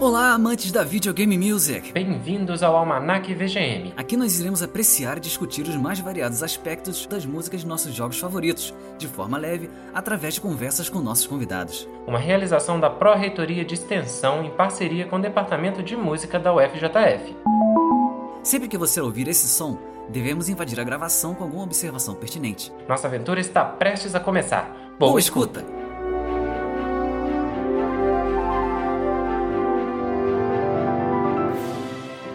Olá, amantes da videogame music! Bem-vindos ao Almanac VGM. Aqui nós iremos apreciar e discutir os mais variados aspectos das músicas de nossos jogos favoritos, de forma leve, através de conversas com nossos convidados. Uma realização da Pró-Reitoria de Extensão em parceria com o Departamento de Música da UFJF. Sempre que você ouvir esse som, devemos invadir a gravação com alguma observação pertinente. Nossa aventura está prestes a começar. Boa, Boa escuta. escuta.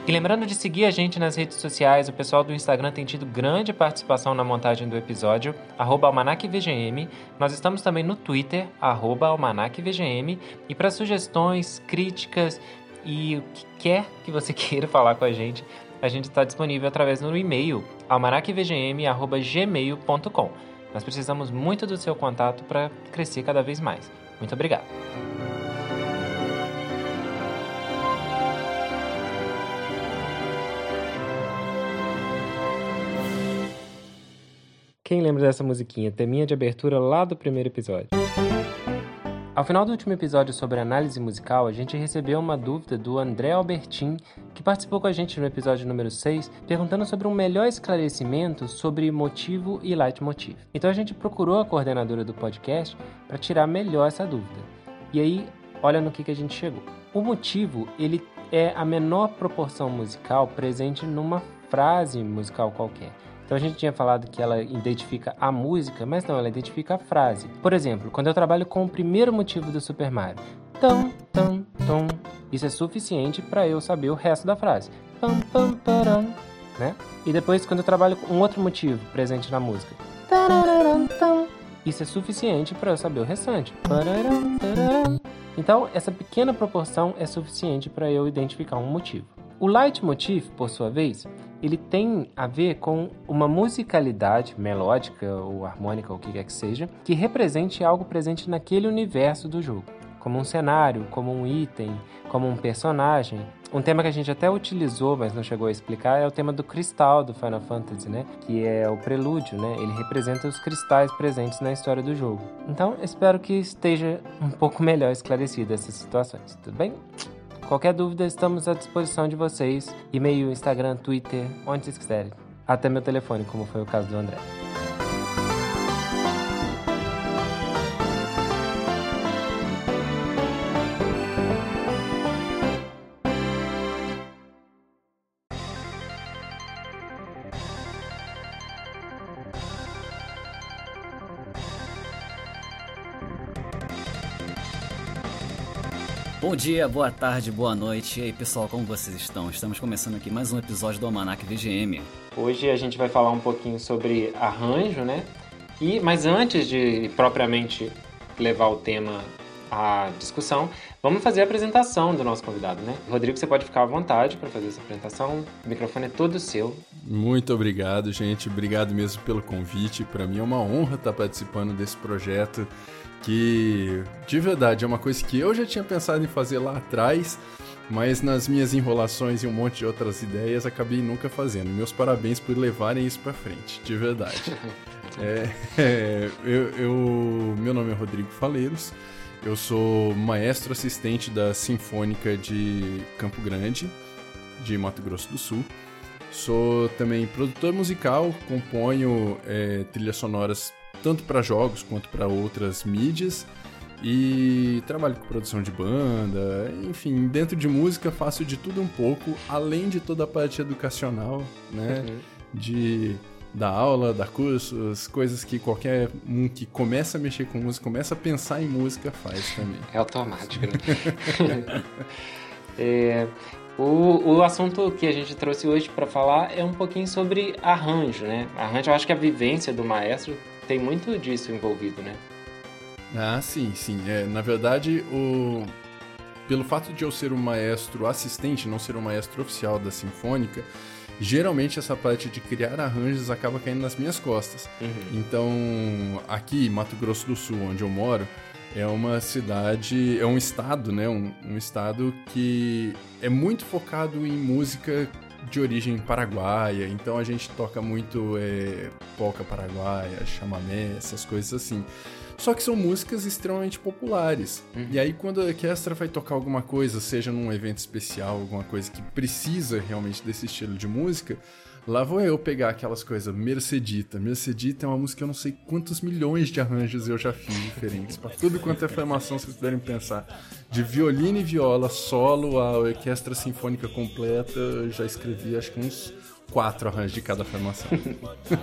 E lembrando de seguir a gente nas redes sociais, o pessoal do Instagram tem tido grande participação na montagem do episódio, almanacvgm. Nós estamos também no Twitter, almanacvgm. E para sugestões, críticas e o que quer que você queira falar com a gente, a gente está disponível através do e-mail almanacvgm.gmail.com. Nós precisamos muito do seu contato para crescer cada vez mais. Muito obrigado. Quem lembra dessa musiquinha? Teminha de abertura lá do primeiro episódio. Ao final do último episódio sobre análise musical, a gente recebeu uma dúvida do André Albertin, que participou com a gente no episódio número 6, perguntando sobre um melhor esclarecimento sobre motivo e leitmotiv. Então a gente procurou a coordenadora do podcast para tirar melhor essa dúvida. E aí, olha no que, que a gente chegou. O motivo, ele é a menor proporção musical presente numa frase musical qualquer. Então a gente tinha falado que ela identifica a música, mas não, ela identifica a frase. Por exemplo, quando eu trabalho com o primeiro motivo do Super Mario, tam, tam, tom, isso é suficiente para eu saber o resto da frase. Pam, pam, param, né? E depois, quando eu trabalho com um outro motivo presente na música, isso é suficiente para eu saber o restante. Então, essa pequena proporção é suficiente para eu identificar um motivo. O leitmotiv, por sua vez, ele tem a ver com uma musicalidade melódica ou harmônica, ou o que quer que seja, que represente algo presente naquele universo do jogo, como um cenário, como um item, como um personagem. Um tema que a gente até utilizou, mas não chegou a explicar, é o tema do cristal do Final Fantasy, né? Que é o prelúdio, né? Ele representa os cristais presentes na história do jogo. Então, espero que esteja um pouco melhor esclarecida essas situações, tudo bem? Qualquer dúvida, estamos à disposição de vocês. E-mail, Instagram, Twitter, onde vocês quiserem. Até meu telefone, como foi o caso do André. Bom dia, boa tarde, boa noite. E aí, pessoal, como vocês estão? Estamos começando aqui mais um episódio do Almanac VGM. Hoje a gente vai falar um pouquinho sobre arranjo, né? E mas antes de propriamente levar o tema à discussão, vamos fazer a apresentação do nosso convidado, né? Rodrigo, você pode ficar à vontade para fazer essa apresentação. O microfone é todo seu. Muito obrigado, gente. Obrigado mesmo pelo convite. Para mim é uma honra estar participando desse projeto que de verdade é uma coisa que eu já tinha pensado em fazer lá atrás, mas nas minhas enrolações e um monte de outras ideias acabei nunca fazendo. Meus parabéns por levarem isso para frente, de verdade. é, é, eu, eu, meu nome é Rodrigo Faleiros, eu sou maestro assistente da Sinfônica de Campo Grande, de Mato Grosso do Sul. Sou também produtor musical, componho é, trilhas sonoras tanto para jogos quanto para outras mídias. E trabalho com produção de banda, enfim, dentro de música faço de tudo um pouco, além de toda a parte educacional, né? Uhum. De dar aula, dar cursos, coisas que qualquer um que começa a mexer com música, começa a pensar em música faz também. É automático, né? é, o, o assunto que a gente trouxe hoje para falar é um pouquinho sobre arranjo, né? Arranjo, eu acho que a vivência do maestro tem muito disso envolvido, né? Ah, sim, sim. É, na verdade, o... pelo fato de eu ser um maestro assistente, não ser um maestro oficial da Sinfônica, geralmente essa parte de criar arranjos acaba caindo nas minhas costas. Uhum. Então, aqui, Mato Grosso do Sul, onde eu moro, é uma cidade, é um estado, né? Um, um estado que é muito focado em música de origem paraguaia, então a gente toca muito é, polca paraguaia, chamamé, essas coisas assim. Só que são músicas extremamente populares. Uhum. E aí, quando a orquestra vai tocar alguma coisa, seja num evento especial, alguma coisa que precisa realmente desse estilo de música, Lá vou eu pegar aquelas coisas, Mercedita. Mercedita é uma música que eu não sei quantos milhões de arranjos eu já fiz diferentes. Pra tudo quanto é formação vocês puderem pensar. De violino e viola, solo, a orquestra sinfônica completa, eu já escrevi acho que uns quatro arranjos de cada formação.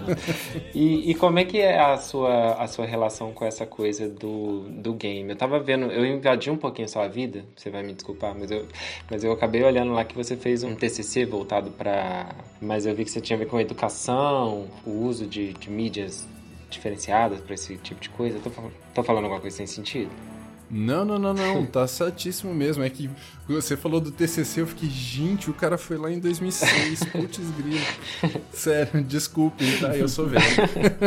e, e, como é que é a sua, a sua relação com essa coisa do, do game? Eu tava vendo, eu invadi um pouquinho a sua vida, você vai me desculpar, mas eu, mas eu acabei olhando lá que você fez um TCC voltado para... Mas eu vi que você tinha a ver com educação, o uso de, de mídias diferenciadas para esse tipo de coisa. Eu tô, tô falando alguma coisa sem sentido? Não, não, não, não. Tá certíssimo mesmo. É que você falou do TCC, eu fiquei, gente, o cara foi lá em 2006. Putz, grilo. Sério, desculpe, tá? Eu sou velho.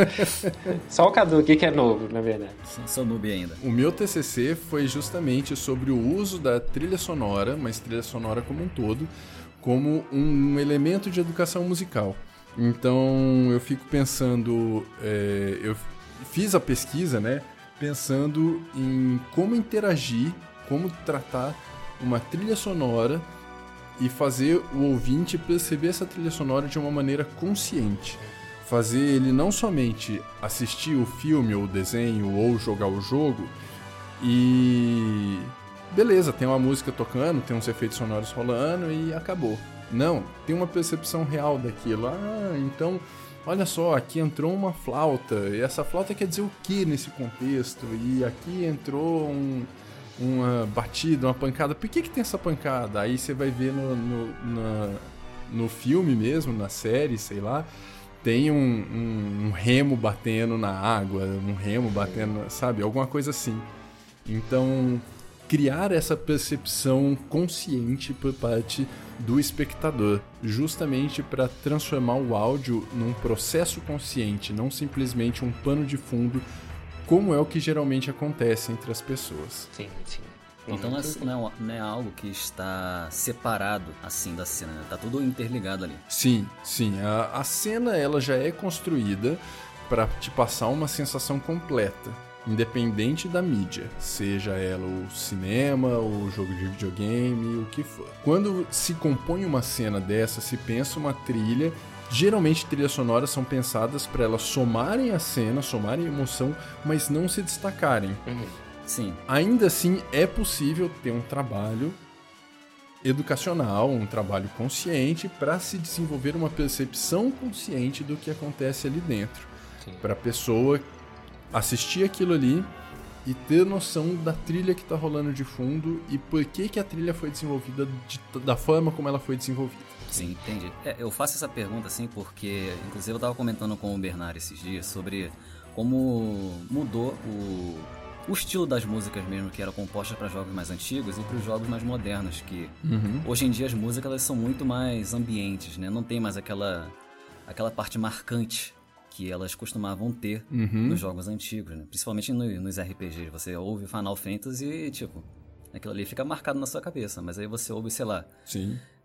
Só o Cadu aqui que é novo, na verdade. Sou noob ainda. O meu TCC foi justamente sobre o uso da trilha sonora, mas trilha sonora como um todo, como um elemento de educação musical. Então, eu fico pensando, é, eu fiz a pesquisa, né? Pensando em como interagir, como tratar uma trilha sonora e fazer o ouvinte perceber essa trilha sonora de uma maneira consciente. Fazer ele não somente assistir o filme ou o desenho ou jogar o jogo e. Beleza, tem uma música tocando, tem uns efeitos sonoros rolando e acabou. Não, tem uma percepção real daquilo. Ah, então olha só, aqui entrou uma flauta, e essa flauta quer dizer o que nesse contexto? E aqui entrou um, uma batida, uma pancada, por que, que tem essa pancada? Aí você vai ver no, no, na, no filme mesmo, na série, sei lá, tem um, um, um, remo batendo na água, um remo batendo, sabe? Alguma coisa assim. Então, criar essa percepção consciente por parte do espectador, justamente para transformar o áudio num processo consciente, não simplesmente um pano de fundo, como é o que geralmente acontece entre as pessoas. Sim, sim. Então não é, não é, algo que está separado assim da cena, né? tá tudo interligado ali. Sim, sim. A, a cena ela já é construída para te passar uma sensação completa independente da mídia, seja ela o cinema, o jogo de videogame, o que for. Quando se compõe uma cena dessa, se pensa uma trilha, geralmente trilhas sonoras são pensadas para elas somarem a cena, somarem a emoção, mas não se destacarem. Uhum. Sim. Ainda assim, é possível ter um trabalho educacional, um trabalho consciente para se desenvolver uma percepção consciente do que acontece ali dentro. Para a pessoa assistir aquilo ali e ter noção da trilha que está rolando de fundo e por que, que a trilha foi desenvolvida de, da forma como ela foi desenvolvida. Sim, entendi. É, eu faço essa pergunta assim porque, inclusive, eu estava comentando com o Bernardo esses dias sobre como mudou o, o estilo das músicas mesmo que eram compostas para jogos mais antigos e para os jogos mais modernos que uhum. hoje em dia as músicas elas são muito mais ambientes, né? Não tem mais aquela aquela parte marcante que elas costumavam ter uhum. nos jogos antigos, né? principalmente no, nos RPGs. Você ouve Final Fantasy e, tipo, aquilo ali fica marcado na sua cabeça, mas aí você ouve, sei lá,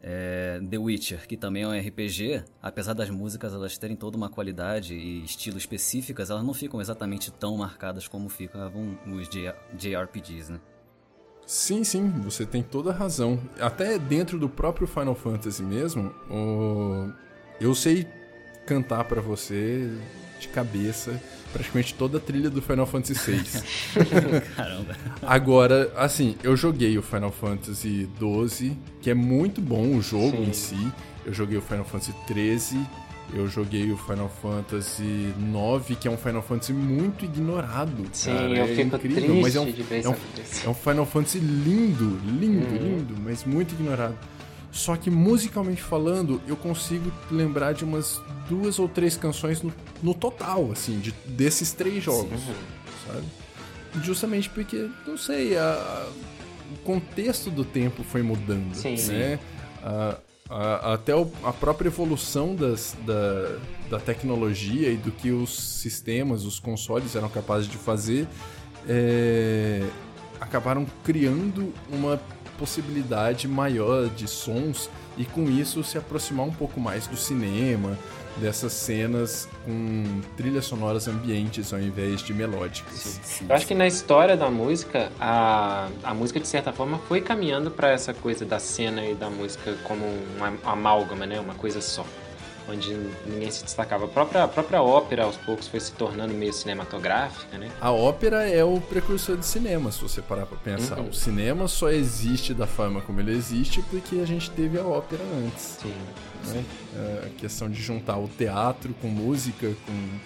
é, The Witcher, que também é um RPG, apesar das músicas elas terem toda uma qualidade e estilo específicas, elas não ficam exatamente tão marcadas como ficavam os JRPGs, né? Sim, sim, você tem toda a razão. Até dentro do próprio Final Fantasy mesmo, o... eu sei cantar para você de cabeça praticamente toda a trilha do Final Fantasy VI. Caramba. Agora, assim, eu joguei o Final Fantasy XII, que é muito bom o jogo Sim. em si. Eu joguei o Final Fantasy XIII, eu joguei o Final Fantasy IX, que é um Final Fantasy muito ignorado. Sim, cara. eu é fico incrível, mas é um, é um, é um Final Fantasy lindo, lindo, hum. lindo, mas muito ignorado. Só que musicalmente falando, eu consigo lembrar de umas duas ou três canções no, no total, assim, de, desses três jogos, Sim. sabe? Justamente porque, não sei, a, a, o contexto do tempo foi mudando, Sim. né? A, a, até o, a própria evolução das, da, da tecnologia e do que os sistemas, os consoles eram capazes de fazer, é, acabaram criando uma possibilidade maior de sons e com isso se aproximar um pouco mais do cinema, dessas cenas com trilhas sonoras ambientes ao invés de melódicas. Sim, sim. Eu acho que na história da música, a, a música de certa forma foi caminhando para essa coisa da cena e da música como uma amálgama, né? Uma coisa só onde ninguém se destacava. A própria, a própria ópera, aos poucos, foi se tornando meio cinematográfica, né? A ópera é o precursor de cinema, se você parar pra pensar. Uhum. O cinema só existe da forma como ele existe porque a gente teve a ópera antes. Sim. Né? É, a questão de juntar o teatro com música, com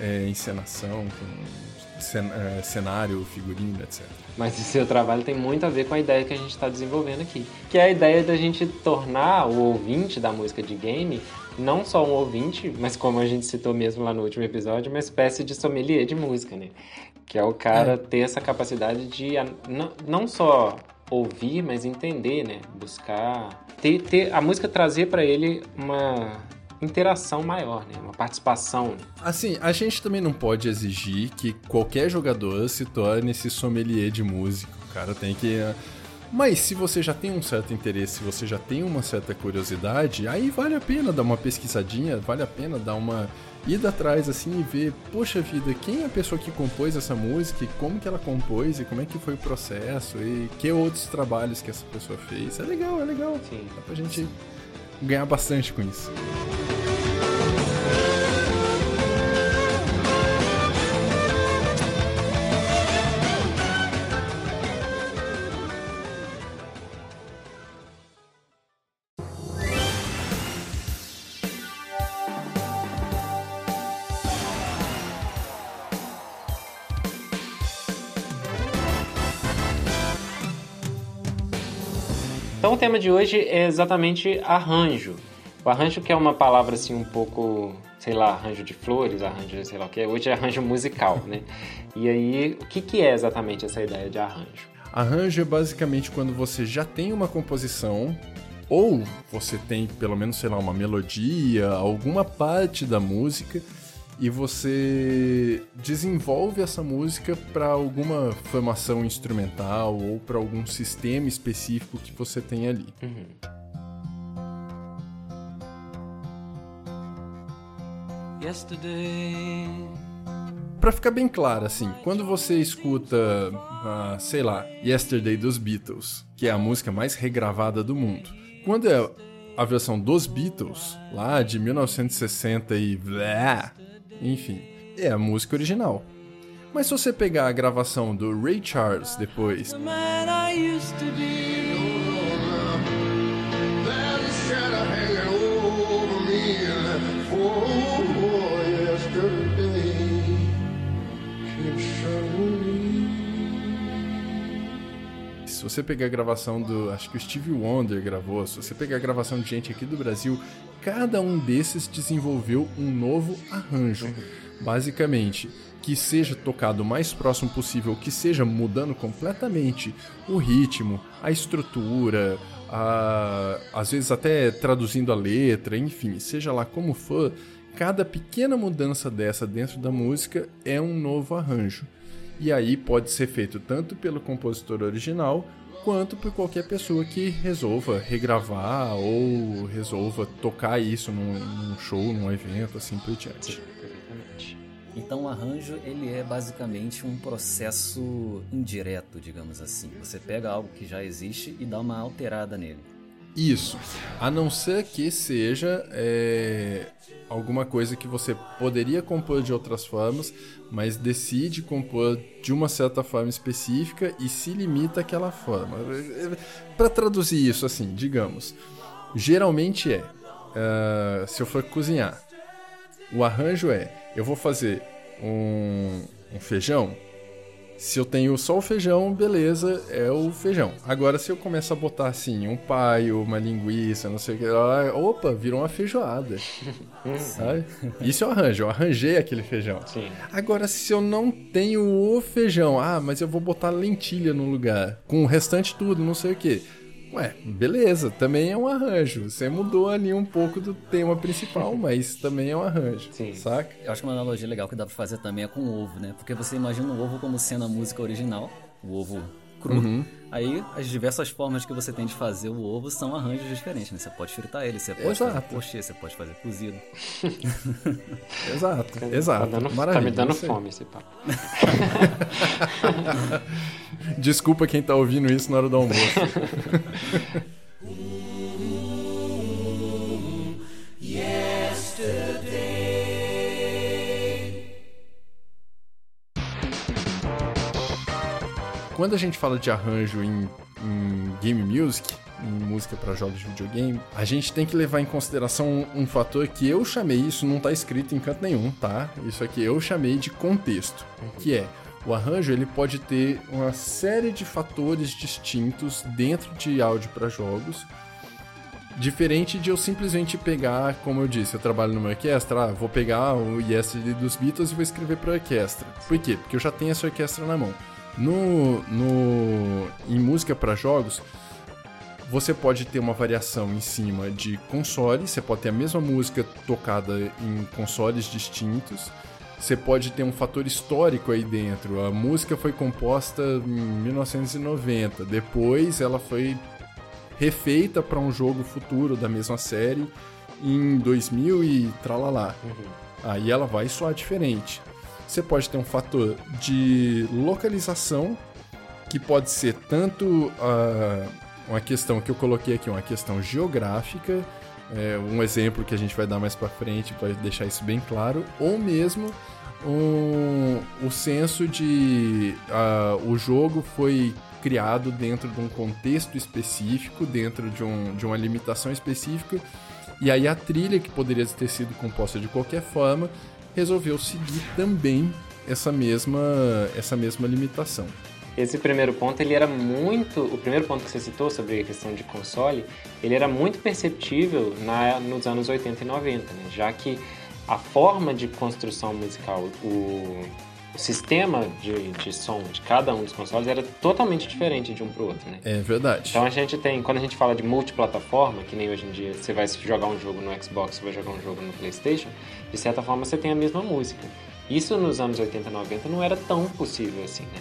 é, encenação, com é, cenário, figurino, etc. Mas o seu trabalho tem muito a ver com a ideia que a gente está desenvolvendo aqui, que é a ideia da gente tornar o ouvinte da música de game não só um ouvinte, mas como a gente citou mesmo lá no último episódio, uma espécie de sommelier de música, né? Que é o cara é. ter essa capacidade de não, só ouvir, mas entender, né? Buscar ter, ter a música trazer para ele uma interação maior, né? Uma participação. Assim, a gente também não pode exigir que qualquer jogador se torne esse sommelier de música. O cara tem que mas se você já tem um certo interesse, se você já tem uma certa curiosidade, aí vale a pena dar uma pesquisadinha, vale a pena dar uma ida atrás assim e ver, poxa vida, quem é a pessoa que compôs essa música, e como que ela compôs e como é que foi o processo e que outros trabalhos que essa pessoa fez. É legal, é legal. Sim. Dá pra gente ganhar bastante com isso. Então o tema de hoje é exatamente arranjo. O arranjo que é uma palavra assim um pouco, sei lá, arranjo de flores, arranjo, sei lá o que, hoje é arranjo musical, né? E aí, o que, que é exatamente essa ideia de arranjo? Arranjo é basicamente quando você já tem uma composição ou você tem pelo menos, sei lá, uma melodia, alguma parte da música e você desenvolve essa música para alguma formação instrumental ou para algum sistema específico que você tem ali. Uhum. Para ficar bem claro, assim, quando você escuta, uh, sei lá, Yesterday dos Beatles, que é a música mais regravada do mundo, quando é a versão dos Beatles, lá de 1960 e blá, enfim, é a música original. Mas se você pegar a gravação do Ray Charles depois. Se você pegar a gravação do. Acho que o Stevie Wonder gravou. Se você pegar a gravação de gente aqui do Brasil, cada um desses desenvolveu um novo arranjo. Basicamente, que seja tocado o mais próximo possível, que seja mudando completamente o ritmo, a estrutura, a, às vezes até traduzindo a letra, enfim, seja lá como for, cada pequena mudança dessa dentro da música é um novo arranjo. E aí pode ser feito tanto pelo compositor original quanto por qualquer pessoa que resolva regravar ou resolva tocar isso num, num show, num evento, assim por diante. Então o arranjo ele é basicamente um processo indireto, digamos assim. Você pega algo que já existe e dá uma alterada nele. Isso. A não ser que seja é, alguma coisa que você poderia compor de outras formas, mas decide compor de uma certa forma específica e se limita àquela forma. Para traduzir isso assim, digamos, geralmente é, uh, se eu for cozinhar, o arranjo é, eu vou fazer um, um feijão, se eu tenho só o feijão, beleza, é o feijão. Agora, se eu começo a botar assim, um paio, uma linguiça, não sei o que, opa, virou uma feijoada. sabe? Isso eu arranjo, eu arranjei aquele feijão. Sim. Agora, se eu não tenho o feijão, ah, mas eu vou botar lentilha no lugar, com o restante tudo, não sei o que. Ué, beleza, também é um arranjo. Você mudou ali um pouco do tema principal, mas também é um arranjo. Sim. Saca? Eu acho que uma analogia legal que dá pra fazer também é com o ovo, né? Porque você imagina o ovo como sendo a música original, o ovo cru. Uhum. Aí, as diversas formas que você tem de fazer o ovo são arranjos diferentes, né? Você pode fritar ele, você pode exato. fazer pochê, você pode fazer cozido. exato, exato. Tá, dando, tá me dando fome esse papo. Desculpa quem tá ouvindo isso na hora do almoço. quando a gente fala de arranjo em, em game music, em música para jogos de videogame, a gente tem que levar em consideração um, um, fator que eu chamei, isso não tá escrito em canto nenhum, tá? Isso aqui eu chamei de contexto, que é o arranjo ele pode ter uma série de fatores distintos dentro de áudio para jogos, diferente de eu simplesmente pegar, como eu disse, eu trabalho numa orquestra, ah, vou pegar o Yesterday dos Beatles e vou escrever para orquestra. Por quê? Porque eu já tenho essa orquestra na mão. No, no, em música para jogos, você pode ter uma variação em cima de consoles, você pode ter a mesma música tocada em consoles distintos. Você pode ter um fator histórico aí dentro. A música foi composta em 1990, depois ela foi refeita para um jogo futuro da mesma série em 2000 e tralalá. Uhum. Aí ela vai soar diferente. Você pode ter um fator de localização, que pode ser tanto uh, uma questão que eu coloquei aqui, uma questão geográfica, é, um exemplo que a gente vai dar mais para frente para deixar isso bem claro, ou mesmo um, o senso de uh, o jogo foi criado dentro de um contexto específico, dentro de, um, de uma limitação específica, e aí a trilha, que poderia ter sido composta de qualquer forma, resolveu seguir também essa mesma, essa mesma limitação. Esse primeiro ponto, ele era muito... O primeiro ponto que você citou sobre a questão de console, ele era muito perceptível na, nos anos 80 e 90, né? já que a forma de construção musical, o, o sistema de, de som de cada um dos consoles era totalmente diferente de um para o outro, né? É verdade. Então a gente tem, quando a gente fala de multiplataforma, que nem hoje em dia você vai jogar um jogo no Xbox, você vai jogar um jogo no PlayStation, de certa forma você tem a mesma música. Isso nos anos 80 e 90 não era tão possível assim, né?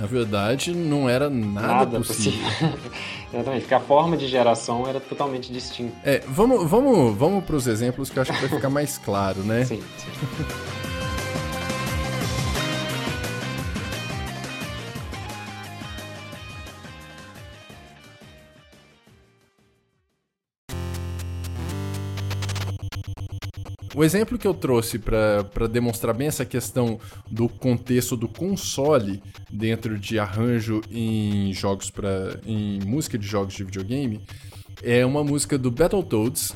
Na verdade, não era nada, nada possível. possível. Exatamente, porque a forma de geração era totalmente distinta. É, vamos, vamos, vamos para os exemplos que eu acho que vai ficar mais claro, né? Sim, sim. O exemplo que eu trouxe para demonstrar bem essa questão do contexto do console dentro de arranjo em jogos para em música de jogos de videogame é uma música do Battletoads,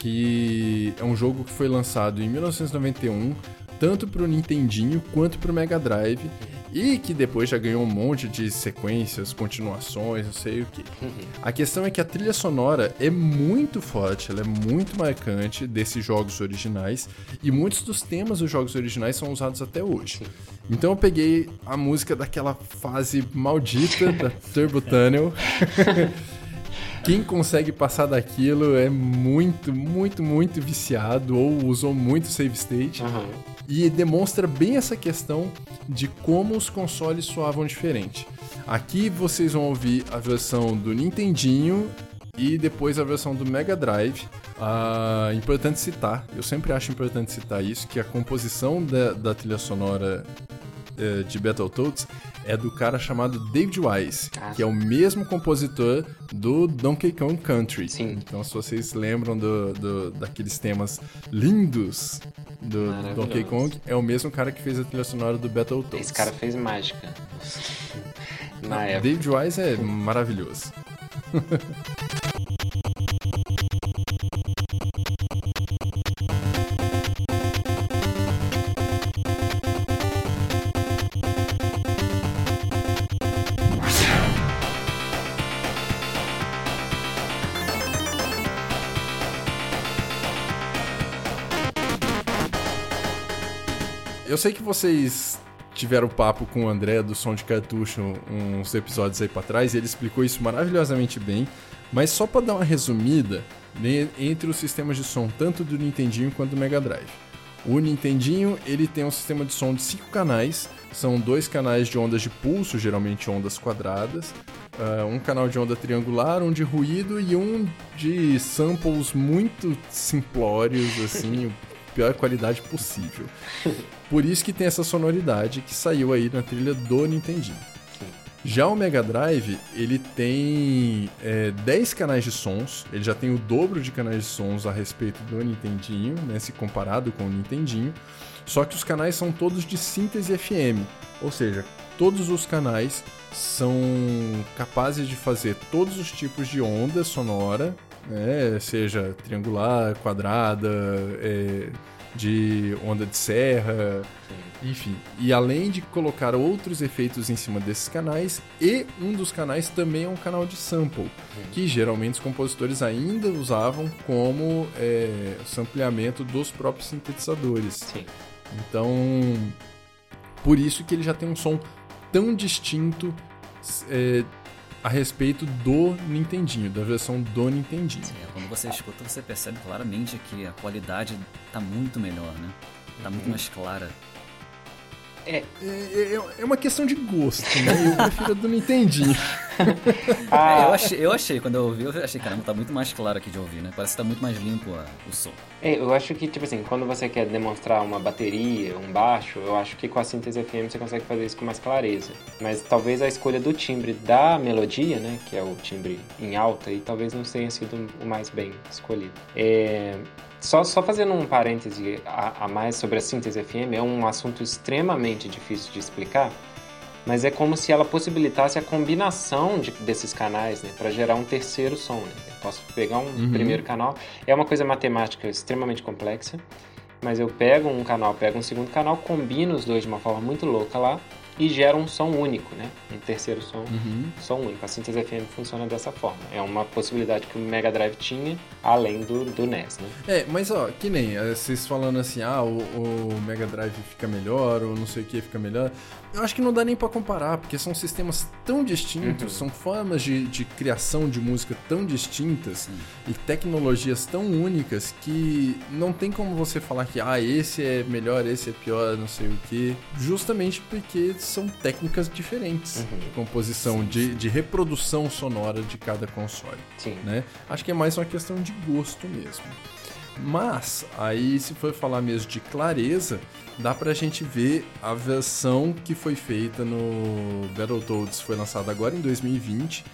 que é um jogo que foi lançado em 1991 tanto para o Nintendinho quanto para o Mega Drive e que depois já ganhou um monte de sequências, continuações, não sei o que. Uhum. A questão é que a trilha sonora é muito forte, ela é muito marcante desses jogos originais e muitos dos temas dos jogos originais são usados até hoje. Então eu peguei a música daquela fase maldita da Turbo Tunnel. Quem consegue passar daquilo é muito, muito, muito viciado ou usou muito save state. Uhum. E demonstra bem essa questão de como os consoles soavam diferente. Aqui vocês vão ouvir a versão do Nintendinho e depois a versão do Mega Drive. Ah, importante citar, eu sempre acho importante citar isso, que a composição da, da trilha sonora eh, de Battletoads é do cara chamado David Wise, ah. que é o mesmo compositor do Donkey Kong Country. Sim. Então, se vocês lembram do, do daqueles temas lindos do, do, Donkey Kong, é o mesmo cara que fez a trilha sonora do Battletoads. Esse cara fez mágica. Na Não, época. David Wise é maravilhoso. Eu sei que vocês tiveram papo com o André do Som de Cartucho uns episódios aí para trás e ele explicou isso maravilhosamente bem, mas só para dar uma resumida né, entre os sistemas de som tanto do Nintendinho quanto do Mega Drive. O Nintendinho ele tem um sistema de som de cinco canais. São dois canais de ondas de pulso, geralmente ondas quadradas, uh, um canal de onda triangular, um de ruído e um de samples muito simplórios, assim, pior qualidade possível. Por isso que tem essa sonoridade que saiu aí na trilha do Nintendinho. Já o Mega Drive, ele tem é, 10 canais de sons, ele já tem o dobro de canais de sons a respeito do Nintendinho, né, se comparado com o Nintendinho, só que os canais são todos de síntese FM, ou seja, todos os canais são capazes de fazer todos os tipos de onda sonora, né, seja triangular, quadrada, é, de onda de serra, Sim. enfim. E além de colocar outros efeitos em cima desses canais, e um dos canais também é um canal de sample, que geralmente os compositores ainda usavam como é, sampleamento dos próprios sintetizadores. Sim. Então, por isso que ele já tem um som tão distinto é, a respeito do Nintendinho, da versão do Nintendinho. Sim, é, quando você escuta, você percebe claramente que a qualidade tá muito melhor, né? Tá muito mais clara. É. É, é, é uma questão de gosto, né? Eu prefiro a do Nintendinho. ah. É, eu, achei, eu achei, quando eu ouvi, eu achei, caramba, tá muito mais claro aqui de ouvir, né? Parece que tá muito mais limpo a, o som. É, eu acho que, tipo assim, quando você quer demonstrar uma bateria, um baixo, eu acho que com a síntese FM você consegue fazer isso com mais clareza. Mas talvez a escolha do timbre da melodia, né? Que é o timbre em alta, e talvez não tenha sido o mais bem escolhido. É, só, só fazendo um parêntese a, a, mais sobre a síntese FM, é um assunto extremamente difícil de explicar, mas é como se ela possibilitasse a combinação de, desses canais né, para gerar um terceiro som. Né? Eu posso pegar um uhum. primeiro canal, é uma coisa matemática extremamente complexa, mas eu pego um canal, pego um segundo canal, combino os dois de uma forma muito louca lá e gera um som único, né? Um terceiro som, uhum. som único. A síntese FM funciona dessa forma. É uma possibilidade que o Mega Drive tinha, além do, do NES, né? É, mas ó, que nem eh, vocês falando assim, ah, o, o Mega Drive fica melhor, ou não sei o que fica melhor. Eu acho que não dá nem para comparar, porque são sistemas tão distintos, uhum. são formas de, de criação de música tão distintas e tecnologias tão únicas que não tem como você falar que, ah, esse é melhor, esse é pior, não sei o que, justamente porque são técnicas diferentes uhum. de composição, sim, de, sim. de reprodução sonora de cada console. Sim. Né? Acho que é mais uma questão de gosto mesmo. Mas, aí se for falar mesmo de clareza, dá pra gente ver a versão que foi feita no Battletoads, foi lançada agora em 2020,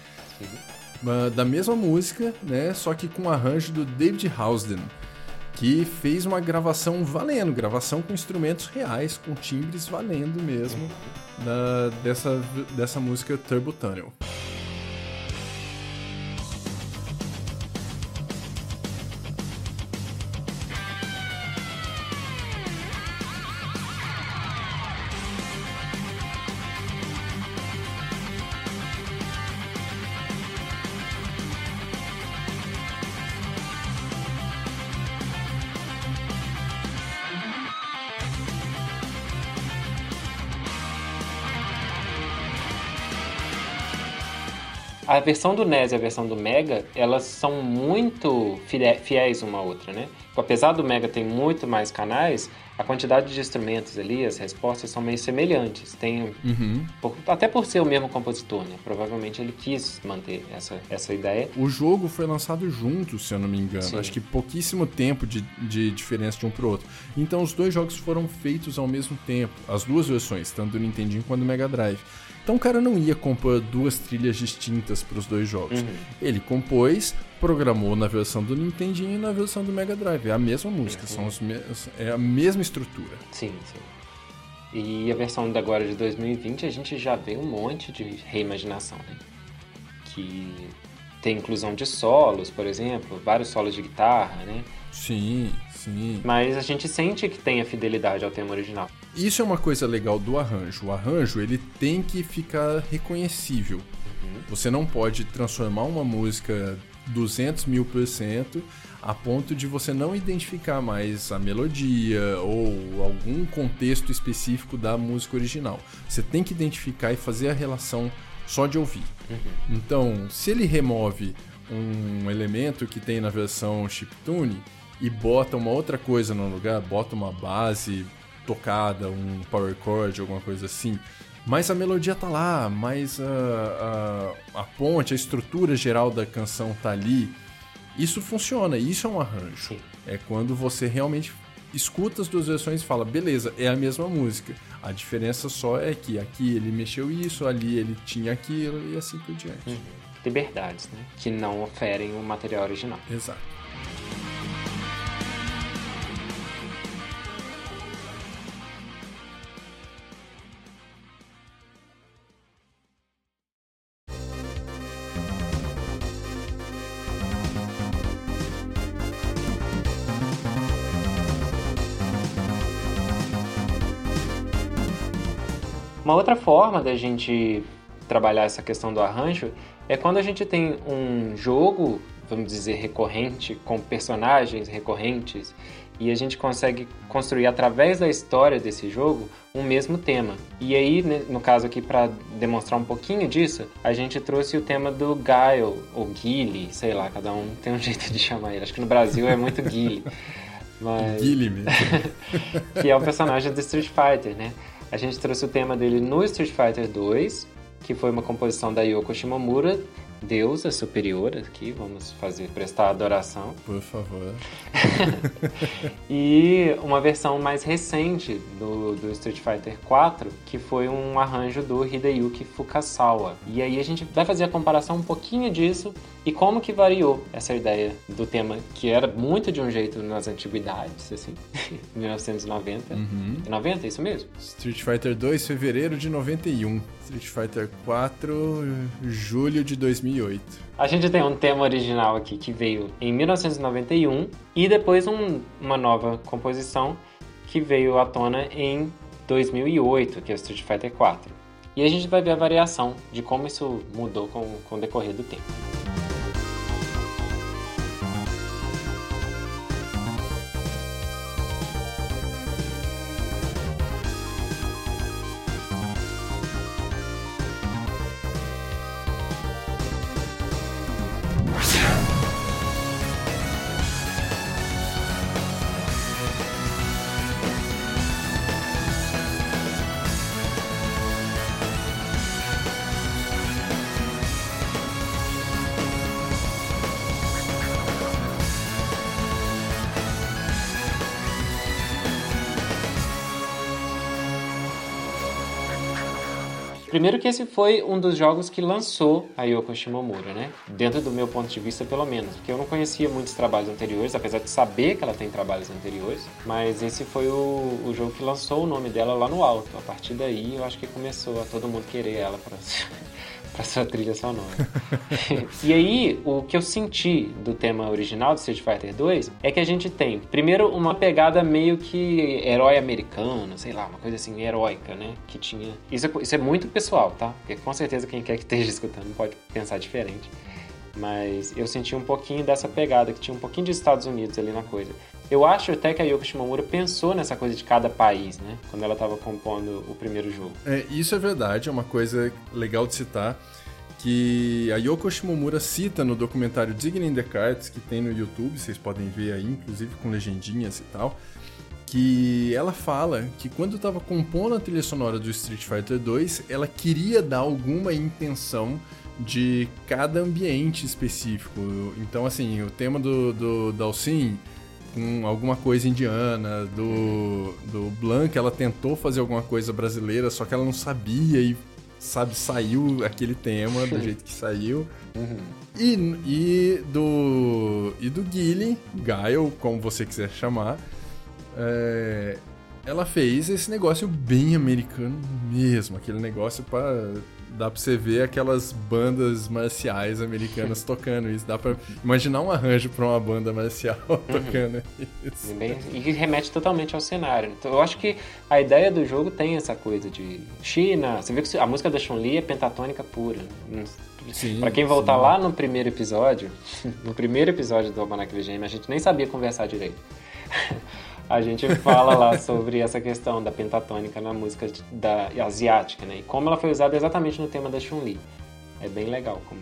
da mesma música, né? Só que com o arranjo do David Housden que fez uma gravação valendo, gravação com instrumentos reais, com timbres valendo mesmo, da, dessa, dessa música Turbo Tunnel. Versão do NES e a versão do Mega, elas são muito fiéis uma à outra, né? Apesar do Mega ter muito mais canais, a quantidade de instrumentos ali, as respostas são meio semelhantes. Tem, uhum. por, até por ser o mesmo compositor, né? Provavelmente ele quis manter essa, essa ideia. O jogo foi lançado junto, se eu não me engano. Sim. Acho que pouquíssimo tempo de, de diferença de um pro outro. Então os dois jogos foram feitos ao mesmo tempo, as duas versões, tanto do Nintendinho quanto do Mega Drive. Então o cara não ia compor duas trilhas distintas para os dois jogos. Uhum. Ele compôs, programou na versão do Nintendinho e na versão do Mega Drive. É a mesma música, uhum. são os me é a mesma estrutura. Sim, sim. E a versão da agora de 2020 a gente já vê um monte de reimaginação, né? Que tem inclusão de solos, por exemplo, vários solos de guitarra, né? Sim, sim. Mas a gente sente que tem a fidelidade ao tema original. Isso é uma coisa legal do arranjo. O arranjo ele tem que ficar reconhecível. Uhum. Você não pode transformar uma música 200 mil por cento a ponto de você não identificar mais a melodia ou algum contexto específico da música original. Você tem que identificar e fazer a relação só de ouvir. Uhum. Então, se ele remove um elemento que tem na versão chiptune, e bota uma outra coisa no lugar, bota uma base tocada, um power chord, alguma coisa assim, mas a melodia tá lá, mas a, a, a ponte, a estrutura geral da canção tá ali. Isso funciona, isso é um arranjo. É quando você realmente escuta as duas versões e fala, beleza, é a mesma música. A diferença só é que aqui ele mexeu isso, ali ele tinha aquilo e assim por diante. Hum. Liberdades, né? Que não oferem o material original. Exato. Uma outra forma da gente trabalhar essa questão do arranjo é quando a gente tem um jogo, vamos dizer, recorrente, com personagens recorrentes, e a gente consegue construir através da história desse jogo um mesmo tema. E aí, né, no caso aqui, para demonstrar um pouquinho disso, a gente trouxe o tema do Guile, ou Guile, sei lá, cada um tem um jeito de chamar ele. Acho que no Brasil é muito Guile. Mas... Guile mesmo. que é o personagem do Street Fighter, né? A gente trouxe o tema dele no Street Fighter 2, que foi uma composição da Yoko Shimomura, deusa superior aqui, vamos fazer prestar adoração. Por favor. e uma versão mais recente do, do Street Fighter 4, que foi um arranjo do Hideyuki Fukasawa. E aí a gente vai fazer a comparação um pouquinho disso e como que variou essa ideia do tema que era muito de um jeito nas antiguidades, assim, 1990. Uhum. 90, é isso mesmo? Street Fighter 2, fevereiro de 91. Street Fighter 4, julho de 2008. A gente tem um tema original aqui que veio em 1991 e depois um, uma nova composição que veio à tona em 2008, que é o Street Fighter 4. E a gente vai ver a variação de como isso mudou com, com o decorrer do tempo. Primeiro que esse foi um dos jogos que lançou a Yoko Shimomura, né? Dentro do meu ponto de vista, pelo menos. Porque eu não conhecia muitos trabalhos anteriores, apesar de saber que ela tem trabalhos anteriores. Mas esse foi o, o jogo que lançou o nome dela lá no alto. A partir daí, eu acho que começou a todo mundo querer ela pra, pra sua trilha sonora. e aí, o que eu senti do tema original do Street Fighter 2 é que a gente tem, primeiro, uma pegada meio que herói americano, sei lá, uma coisa assim, heróica, né? Que tinha. Isso é, isso é muito pessoal, tá? Porque com certeza quem quer que esteja escutando pode pensar diferente. Mas eu senti um pouquinho dessa pegada, que tinha um pouquinho de Estados Unidos ali na coisa. Eu acho até que a Yoko Shimomura pensou nessa coisa de cada país, né? Quando ela estava compondo o primeiro jogo. É, isso é verdade, é uma coisa legal de citar que a Yoko Shimomura cita no documentário Digging in the Cards, que tem no YouTube, vocês podem ver aí, inclusive com legendinhas e tal, que ela fala que quando estava compondo a trilha sonora do Street Fighter 2, ela queria dar alguma intenção de cada ambiente específico. Então, assim, o tema do, do Dalsin com alguma coisa indiana, do, do Blanc, ela tentou fazer alguma coisa brasileira, só que ela não sabia e, sabe, saiu aquele tema do jeito que saiu. Uhum. E, e do e do Guile, Guile, como você quiser chamar, é, ela fez esse negócio bem americano mesmo, aquele negócio para dá pra você ver aquelas bandas marciais americanas tocando isso. Dá pra imaginar um arranjo pra uma banda marcial uhum. tocando isso. Bem, e remete totalmente ao cenário. Então, eu acho que a ideia do jogo tem essa coisa de China. Você vê que a música da Chun-Li é pentatônica pura. Pra quem voltar sim. lá no primeiro episódio, no primeiro episódio do Almanac VGM, a gente nem sabia conversar direito a gente fala lá sobre essa questão da pentatônica na música da asiática, né? E como ela foi usada exatamente no tema da Chun-Li. É bem legal como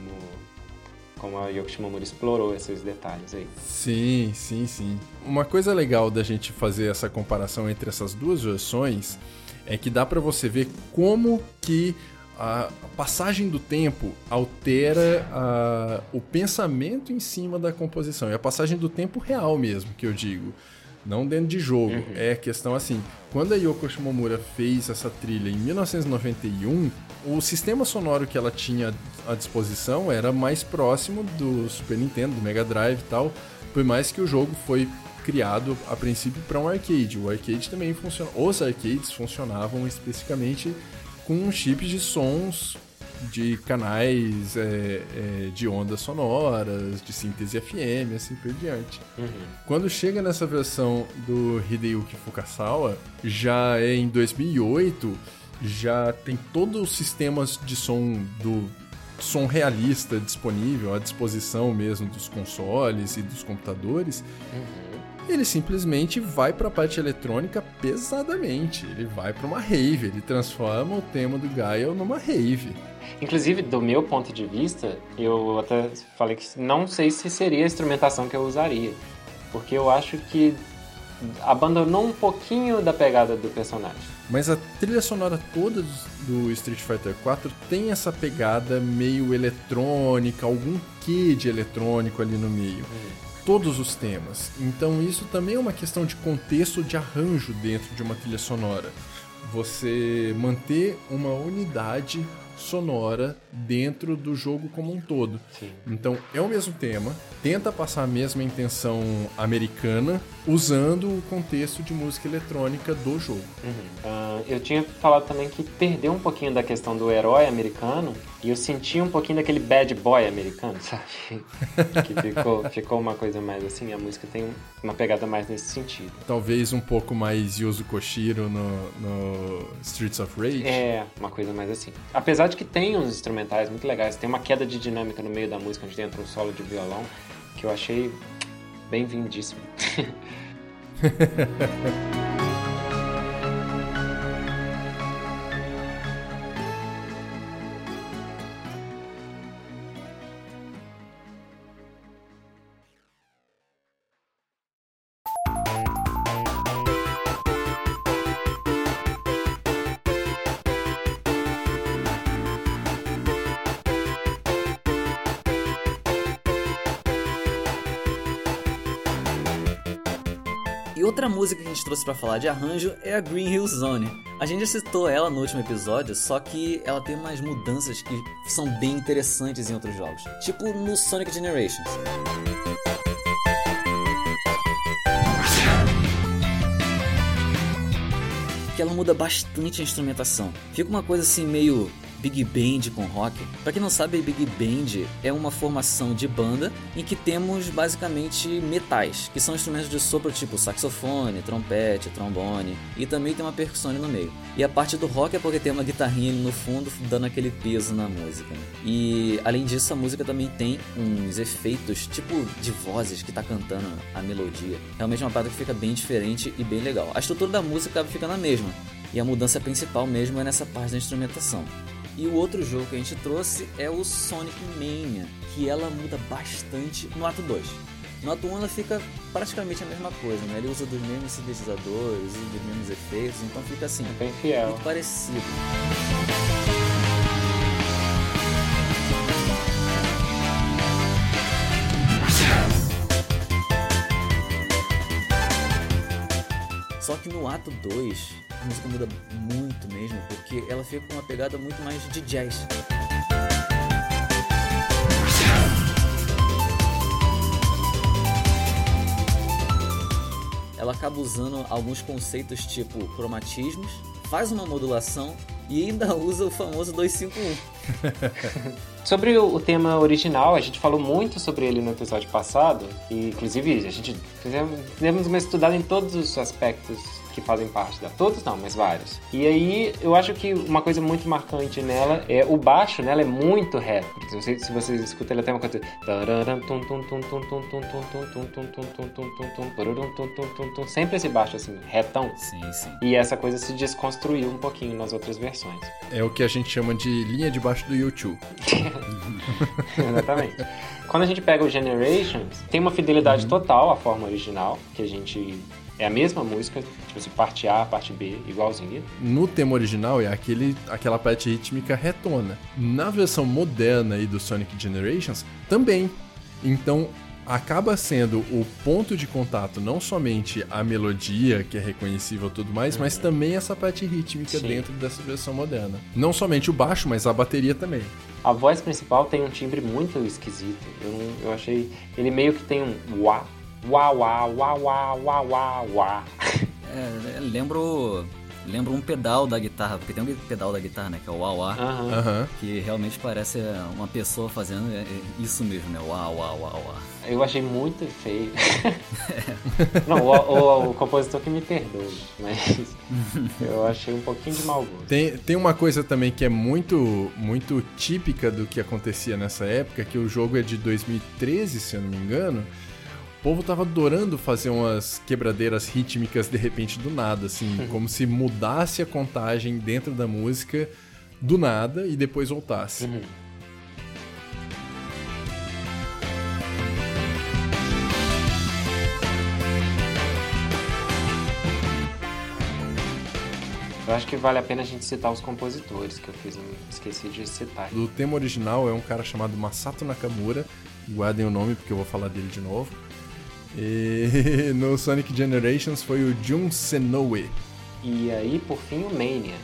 como a Yoko Shimomura explorou esses detalhes aí. Sim, sim, sim. Uma coisa legal da gente fazer essa comparação entre essas duas versões é que dá para você ver como que a passagem do tempo altera a, o pensamento em cima da composição. É a passagem do tempo real mesmo, que eu digo. Não dentro de jogo. Uhum. É questão assim. Quando a Yoko Shimomura fez essa trilha em 1991, o sistema sonoro que ela tinha à disposição era mais próximo do Super Nintendo, do Mega Drive e tal. Por mais que o jogo foi criado a princípio para um arcade. O arcade também funciona. Os arcades funcionavam especificamente com chips de sons de canais é, é, de ondas sonoras, de síntese FM, assim por diante. Uhum. Quando chega nessa versão do Hideyuki Fukasawa, já é em 2008, já tem todos os sistemas de som do som realista disponível à disposição mesmo dos consoles e dos computadores. Uhum ele simplesmente vai para a parte eletrônica pesadamente. Ele vai para uma rave, ele transforma o tema do Gaia numa rave. Inclusive, do meu ponto de vista, eu até falei que não sei se seria a instrumentação que eu usaria. Porque eu acho que abandonou um pouquinho da pegada do personagem. Mas a trilha sonora toda do Street Fighter 4 tem essa pegada meio eletrônica, algum quê de eletrônico ali no meio. Hum todos os temas. Então isso também é uma questão de contexto de arranjo dentro de uma trilha sonora. Você manter uma unidade sonora dentro do jogo como um todo. Sim. Então é o mesmo tema, tenta passar a mesma intenção americana usando o contexto de música eletrônica do jogo. Uhum. Uh, eu tinha falado também que perdeu um pouquinho da questão do herói americano e eu senti um pouquinho daquele bad boy americano, sabe? que ficou, ficou uma coisa mais assim, a música tem uma pegada mais nesse sentido. Talvez um pouco mais Yuzo Koshiro no, no Streets of Rage? É, uma coisa mais assim. Apesar de que tem uns instrumentais muito legais, tem uma queda de dinâmica no meio da música, onde entra um solo de violão, que eu achei bem-vindíssimo. outra trouxe para falar de arranjo é a Green Hill Zone. A gente já citou ela no último episódio, só que ela tem umas mudanças que são bem interessantes em outros jogos, tipo no Sonic Generations. Que ela muda bastante a instrumentação. Fica uma coisa assim meio Big Band com rock. Para quem não sabe, Big Band é uma formação de banda em que temos basicamente metais, que são instrumentos de sopro tipo saxofone, trompete, trombone e também tem uma percussão no meio. E a parte do rock é porque tem uma guitarrinha ali no fundo dando aquele peso na música. E além disso, a música também tem uns efeitos tipo de vozes que tá cantando a melodia. Realmente é uma parte que fica bem diferente e bem legal. A estrutura da música acaba ficando a mesma. E a mudança principal mesmo é nessa parte da instrumentação. E o outro jogo que a gente trouxe é o Sonic Mania, que ela muda bastante no ato 2. No ato 1 ela fica praticamente a mesma coisa, né? Ele usa dos mesmos sintetizadores, usa dos mesmos efeitos, então fica assim, é bem fiel. muito parecido. Só que no ato 2, a música muda muito mesmo, porque ela fica com uma pegada muito mais de jazz. Ela acaba usando alguns conceitos tipo cromatismos, faz uma modulação e ainda usa o famoso 251. sobre o, tema original, a gente falou muito sobre ele no episódio passado, e inclusive a gente fizemos, uma estudada em todos os aspectos que fazem parte dela. Todos não, mas vários. E aí eu acho que uma coisa muito marcante nela é o baixo nela é muito reto. Não sei se vocês escutam, ela tem uma coisa. Sempre esse baixo assim, retão. Sim, sim. E essa coisa se desconstruiu um pouquinho nas outras versões. É o que a gente chama de linha de baixo do YouTube. Exatamente. Quando a gente pega o Generations, tem uma fidelidade uhum. total à forma original, que a gente é a mesma música, tipo assim, parte A, parte B, igualzinha. No tema original é aquele, aquela parte rítmica retona. Na versão moderna aí do Sonic Generations, também. Então, acaba sendo o ponto de contato não somente a melodia, que é reconhecível e tudo mais, uhum. mas também essa parte rítmica Sim. dentro dessa versão moderna. Não somente o baixo, mas a bateria também. A voz principal tem um timbre muito esquisito. Eu, eu achei. Ele meio que tem um uá, uá, uá, uá, uá, uá, uá, uá. É, lembro lembra um pedal da guitarra, porque tem um pedal da guitarra, né, que é o wah wah, uhum. que realmente parece uma pessoa fazendo é, é isso mesmo, né, wah wah wah wah. Eu achei muito feio. Não, o, o, o, compositor que me perdoe, mas eu achei um pouquinho de mau gosto. Tem, tem uma coisa também que é muito, muito típica do que acontecia nessa época, que o jogo é de 2013, se eu não me engano, o povo tava adorando fazer umas quebradeiras rítmicas de repente do nada, assim, como se mudasse a contagem dentro da música do nada e depois voltasse. Uhum. Eu acho que vale a pena a gente citar os compositores, que eu fiz, esqueci de citar. O tema original é um cara chamado Masato Nakamura, guardem o nome porque eu vou falar dele de novo. E no Sonic Generations foi o Jun Senoue. E aí, por fim, o Mania.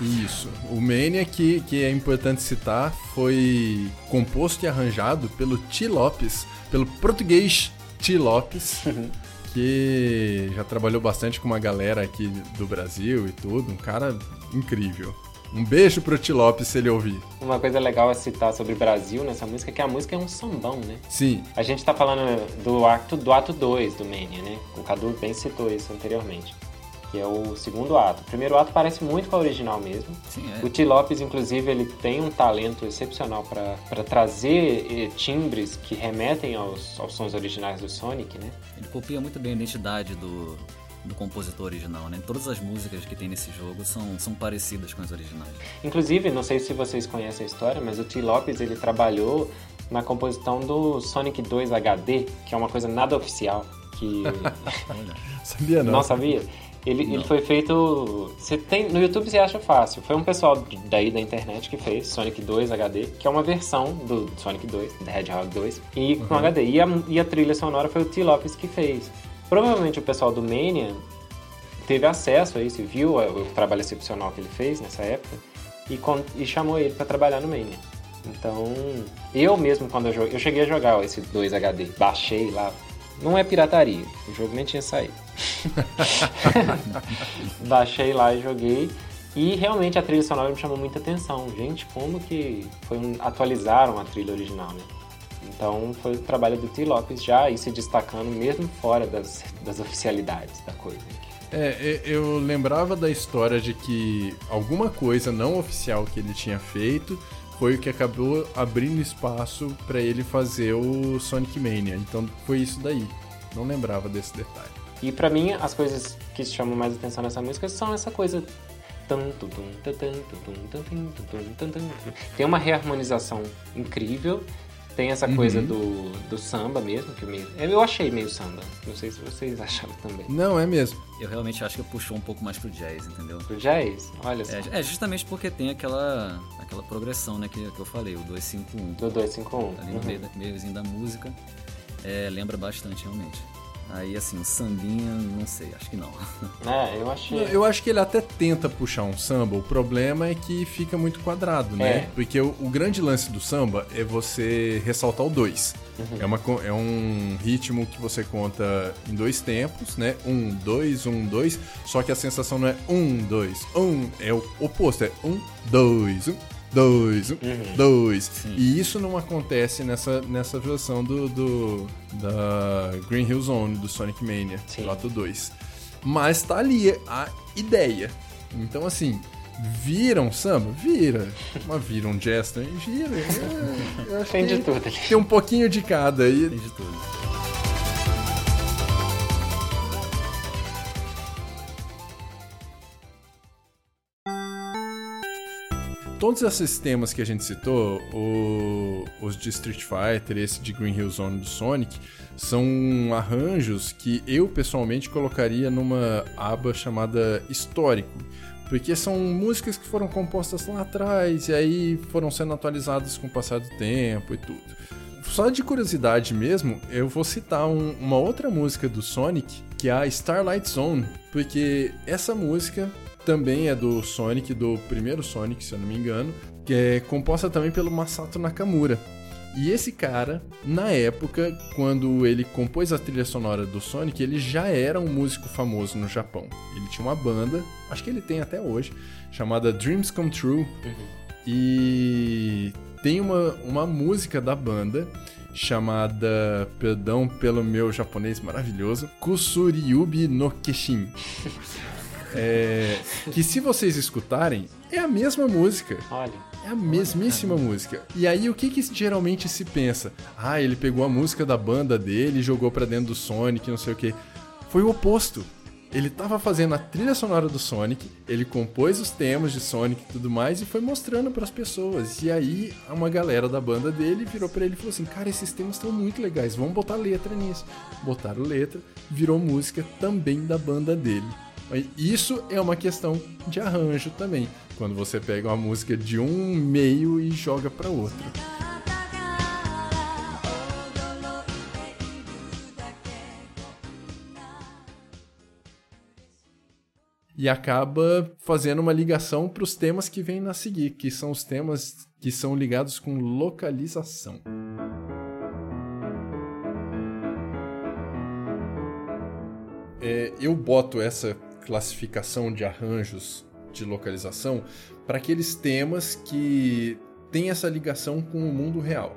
Isso. O Mania, que, que é importante citar, foi composto e arranjado pelo T. Lopes, pelo português T. Lopes, que já trabalhou bastante com uma galera aqui do Brasil e tudo. Um cara incrível. Um beijo pro Ti Lopes se ele ouvir. Uma coisa legal a citar sobre Brasil nessa música é que a música é um sambão, né? Sim. A gente tá falando do ato do ato 2 do Mania, né? O Cadu bem citou isso anteriormente. Que é o segundo ato. O primeiro ato parece muito com a original mesmo. Sim, é. O Ti Lopes, inclusive, ele tem um talento excepcional para trazer eh, timbres que remetem aos, aos sons originais do Sonic, né? Ele copia muito bem a identidade do, do compositor original, né? Todas as músicas que tem nesse jogo são, são parecidas com as originais. Inclusive, não sei se vocês conhecem a história, mas o T. Lopes ele trabalhou na composição do Sonic 2 HD, que é uma coisa nada oficial. Que... sabia não? Não sabia? Ele, não. ele foi feito. Você tem, no YouTube você acha fácil. Foi um pessoal daí da internet que fez Sonic 2 HD, que é uma versão do Sonic 2, da Hedgehog 2, e com uhum. HD. E a, e a trilha sonora foi o T. Lopes que fez. Provavelmente o pessoal do Mania teve acesso a isso, viu o trabalho excepcional que ele fez nessa época e, e chamou ele para trabalhar no Mania. Então, eu mesmo quando eu joguei, eu cheguei a jogar esse 2 HD, baixei lá. Não é pirataria, o jogo nem tinha saído. baixei lá e joguei. E realmente a trilha sonora me chamou muita atenção. Gente, como que foi um, atualizaram a trilha original, né? Então foi o trabalho do T. Lopes já aí se destacando mesmo fora das, das oficialidades da coisa. É, eu lembrava da história de que alguma coisa não oficial que ele tinha feito foi o que acabou abrindo espaço para ele fazer o Sonic Mania. Então foi isso daí. Não lembrava desse detalhe. E para mim as coisas que chamam mais atenção nessa música são essa coisa tem uma reharmonização incrível tem essa coisa uhum. do, do samba mesmo, que eu, eu achei meio samba. Não sei se vocês acharam também. Não, é mesmo. Eu realmente acho que puxou um pouco mais pro jazz, entendeu? Pro jazz? Olha só. É, é justamente porque tem aquela, aquela progressão, né, que, que eu falei, o 251. Do 251. Ali no uhum. meio, meiozinho da música. É, lembra bastante, realmente. Aí, assim, o sambinha, não sei, acho que não. É, eu achei. Eu acho que ele até tenta puxar um samba, o problema é que fica muito quadrado, né? É. Porque o, o, grande lance do samba é você ressaltar o dois. Uhum. É, uma, é um ritmo que você conta em dois tempos, né? Um, dois, um, dois. Só que a sensação não é um, dois, um. É o oposto, é um, dois, um, dois, um, uhum. dois. Sim. E isso não acontece nessa, nessa versão do, do da Green Hill Zone, do Sonic Mania, Sim. 2. Mas tá ali a ideia. Então, assim, viram samba? Vira. Mas viram jazz também? Vira. É, tem de tudo. Tem um pouquinho de cada aí. Tem de tudo. Todos esses temas que a gente citou, o, os de Street Fighter esse de Green Hill Zone do Sonic, são arranjos que eu pessoalmente colocaria numa aba chamada Histórico. Porque são músicas que foram compostas lá atrás e aí foram sendo atualizadas com o passar do tempo e tudo. Só de curiosidade mesmo, eu vou citar um, uma outra música do Sonic, que é a Starlight Zone, porque essa música também é do Sonic, do primeiro Sonic, se eu não me engano, que é composta também pelo Masato Nakamura. E esse cara, na época, quando ele compôs a trilha sonora do Sonic, ele já era um músico famoso no Japão. Ele tinha uma banda, acho que ele tem até hoje, chamada Dreams Come True. Uhum. E tem uma, uma música da banda chamada, perdão pelo meu japonês maravilhoso, Kusuryubi no Keshin. É, que se vocês escutarem, é a mesma música. Olha. É a mesmíssima Olha, música. E aí, o que, que geralmente se pensa? Ah, ele pegou a música da banda dele e jogou pra dentro do Sonic, não sei o que. Foi o oposto. Ele tava fazendo a trilha sonora do Sonic, ele compôs os temas de Sonic e tudo mais e foi mostrando para as pessoas. E aí, uma galera da banda dele virou para ele e falou assim: Cara, esses temas estão muito legais, vamos botar letra nisso. Botaram letra, virou música também da banda dele. Isso é uma questão de arranjo também, quando você pega uma música de um meio e joga para outro. E acaba fazendo uma ligação para os temas que vêm a seguir, que são os temas que são ligados com localização. É, eu boto essa classificação de arranjos de localização para aqueles temas que têm essa ligação com o mundo real.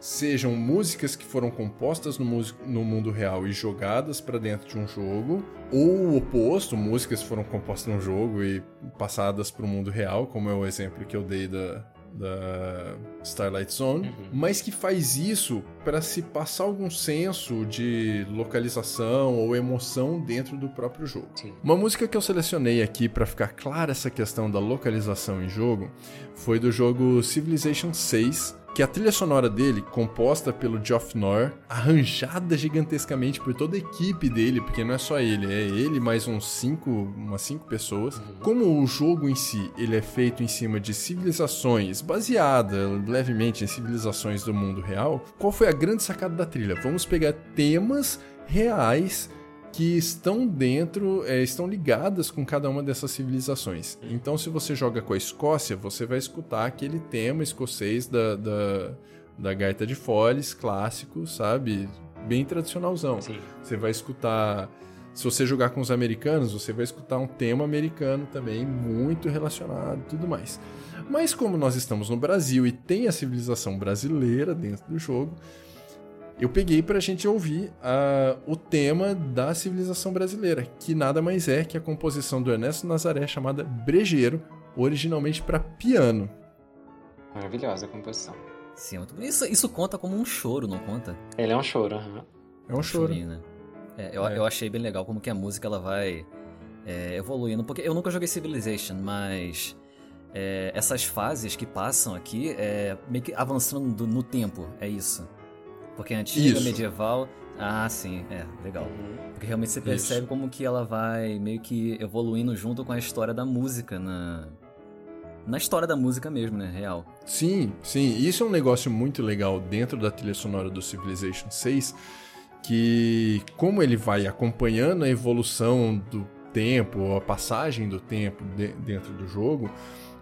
Sejam músicas que foram compostas no, no mundo real e jogadas para dentro de um jogo, ou o oposto, músicas que foram compostas no jogo e passadas para o mundo real, como é o exemplo que eu dei da, da Starlight Zone, uhum. mas que faz isso para se passar algum senso de localização ou emoção dentro do próprio jogo. Sim. Uma música que eu selecionei aqui para ficar clara essa questão da localização em jogo foi do jogo Civilization 6, que a trilha sonora dele, composta pelo Geoff Nor, arranjada gigantescamente por toda a equipe dele, porque não é só ele, é ele mais uns cinco, umas cinco pessoas. Como o jogo em si, ele é feito em cima de civilizações, baseada levemente em civilizações do mundo real, qual foi a grande sacada da trilha? Vamos pegar temas reais que estão dentro, é, estão ligadas com cada uma dessas civilizações. Então, se você joga com a Escócia, você vai escutar aquele tema escocês da, da, da gaita de foles, clássico, sabe? Bem tradicionalzão. Sim. Você vai escutar. Se você jogar com os americanos, você vai escutar um tema americano também, muito relacionado tudo mais. Mas como nós estamos no Brasil e tem a civilização brasileira dentro do jogo, eu peguei para a gente ouvir uh, o tema da civilização brasileira, que nada mais é que a composição do Ernesto Nazaré chamada Brejeiro, originalmente para piano. Maravilhosa a composição. Sim, muito isso, isso conta como um choro, não conta? Ele é um choro, uhum. É um choro. Chorinho, né? é, eu, é. eu achei bem legal como que a música ela vai é, evoluindo, porque eu nunca joguei Civilization, mas é, essas fases que passam aqui é meio que avançando no tempo, é isso. Porque antiga, Isso. medieval. Ah, sim, é, legal. Uhum. Porque realmente você percebe Isso. como que ela vai meio que evoluindo junto com a história da música na. Na história da música mesmo, né? Real. Sim, sim. Isso é um negócio muito legal dentro da trilha sonora do Civilization 6, que como ele vai acompanhando a evolução do tempo, a passagem do tempo de, dentro do jogo,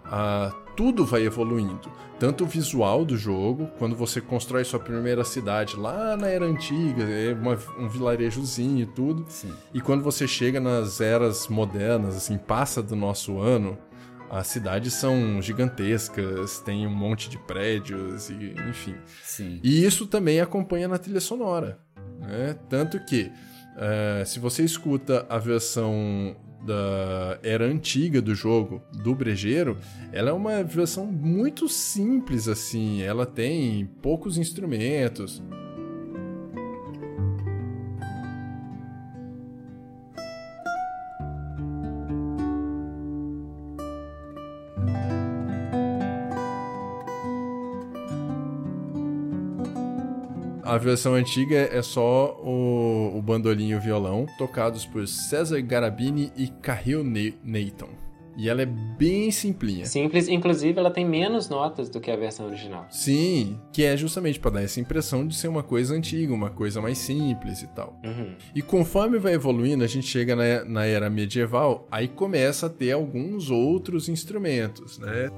uh, tudo vai evoluindo. Tanto o visual do jogo, quando você constrói sua primeira cidade lá na era antiga, é uma, um vilarejozinho e tudo. Sim. E quando você chega nas eras modernas, assim, passa do nosso ano, as cidades são gigantescas, tem um monte de prédios, e, enfim. Sim. E isso também acompanha na trilha sonora. Né? Tanto que Uh, se você escuta a versão da era antiga do jogo, do Brejeiro, ela é uma versão muito simples assim. Ela tem poucos instrumentos. A versão antiga é só o, o bandolim e o violão, tocados por César Garabini e Cahill Nathan. E ela é bem simplinha. Simples, inclusive ela tem menos notas do que a versão original. Sim, que é justamente para dar essa impressão de ser uma coisa antiga, uma coisa mais simples e tal. Uhum. E conforme vai evoluindo, a gente chega na, na era medieval, aí começa a ter alguns outros instrumentos, né?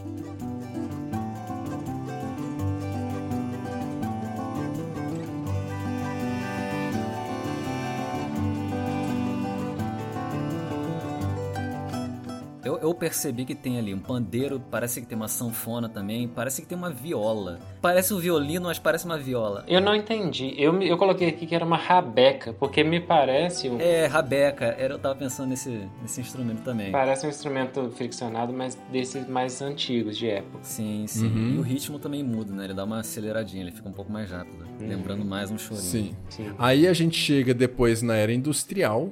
Eu percebi que tem ali um pandeiro, parece que tem uma sanfona também, parece que tem uma viola. Parece um violino, mas parece uma viola. Eu não entendi. Eu, eu coloquei aqui que era uma rabeca, porque me parece um... É, rabeca. Era, eu tava pensando nesse, nesse instrumento também. Parece um instrumento friccionado, mas desses mais antigos, de época. Sim, sim. Uhum. E o ritmo também muda, né? Ele dá uma aceleradinha, ele fica um pouco mais rápido. Uhum. Lembrando mais um chorinho. Sim. sim. Aí a gente chega depois na era industrial,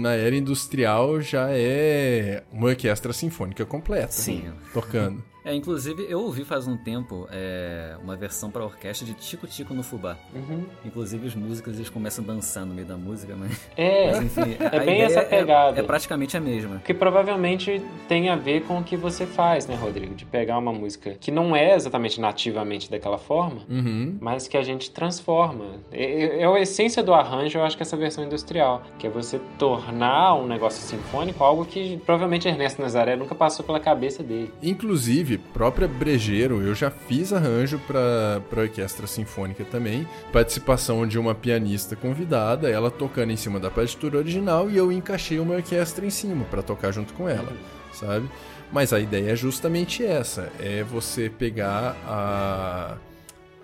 na era industrial já é uma orquestra sinfônica completa. Sim. Tocando. É, inclusive eu ouvi faz um tempo é, uma versão para orquestra de Tico Tico no Fubá. Uhum. Inclusive os músicos eles começam a dançar no meio da música, mas. É, mas, enfim, é bem essa pegada. É, é, praticamente a mesma. Que provavelmente tem a ver com o que você faz, né, Rodrigo? De pegar uma música que não é exatamente nativamente daquela forma, uhum. mas que a gente transforma. É, é, é a essência do arranjo, eu acho que essa versão industrial, que é você tornar um negócio sinfônico algo que provavelmente Ernesto Nazaré nunca passou pela cabeça dele. Inclusive, própria Brejeiro, eu já fiz arranjo para orquestra sinfônica também. Participação de uma pianista convidada, ela tocando em cima da partitura original e eu encaixei uma orquestra em cima para tocar junto com ela, sabe? Mas a ideia é justamente essa: é você pegar a,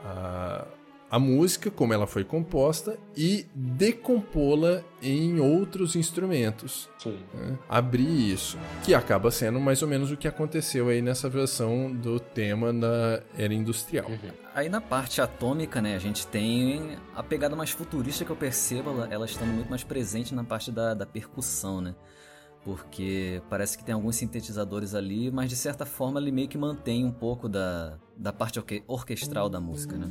a a música, como ela foi composta, e decompô-la em outros instrumentos. Né? Abrir isso. Que acaba sendo mais ou menos o que aconteceu aí nessa versão do tema da era industrial. Uhum. Aí na parte atômica, né, a gente tem a pegada mais futurista que eu percebo, ela, ela estando muito mais presente na parte da, da percussão, né? porque parece que tem alguns sintetizadores ali, mas de certa forma ele meio que mantém um pouco da, da parte orque orquestral da música, né?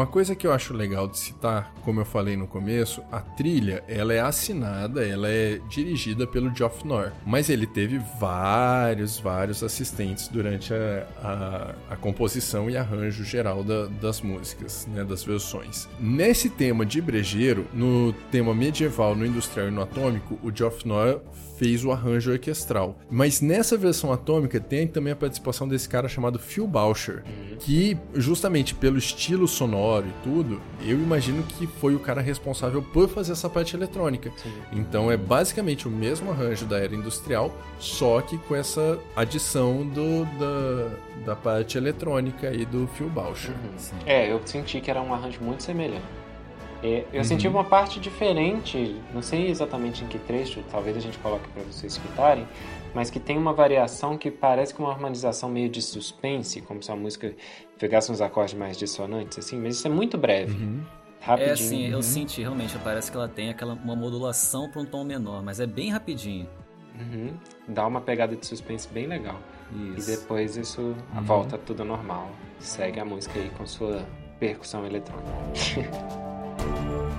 Uma coisa que eu acho legal de citar, como eu falei no começo, a trilha ela é assinada, ela é dirigida pelo Geoff Nor, mas ele teve vários, vários assistentes durante a, a, a composição e arranjo geral da, das músicas, né, das versões. Nesse tema de brejeiro, no tema medieval, no industrial e no atômico, o Geoff Nor fez o arranjo orquestral. Mas nessa versão atômica tem também a participação desse cara chamado Phil Bauscher, uhum. que justamente pelo estilo sonoro e tudo, eu imagino que foi o cara responsável por fazer essa parte eletrônica. Sim. Então é basicamente o mesmo arranjo da era industrial, só que com essa adição do, da, da parte eletrônica e do Phil Bauscher. Uhum. É, eu senti que era um arranjo muito semelhante. É, eu uhum. senti uma parte diferente, não sei exatamente em que trecho, talvez a gente coloque para vocês escutarem, mas que tem uma variação que parece com uma harmonização meio de suspense, como se a música pegasse uns acordes mais dissonantes, assim, mas isso é muito breve. Uhum. Rapidinho. É, sim, eu uhum. senti realmente, parece que ela tem aquela, uma modulação para um tom menor, mas é bem rapidinho. Uhum. Dá uma pegada de suspense bem legal. Isso. E depois isso uhum. volta tudo normal. Segue a música aí com sua percussão eletrônica.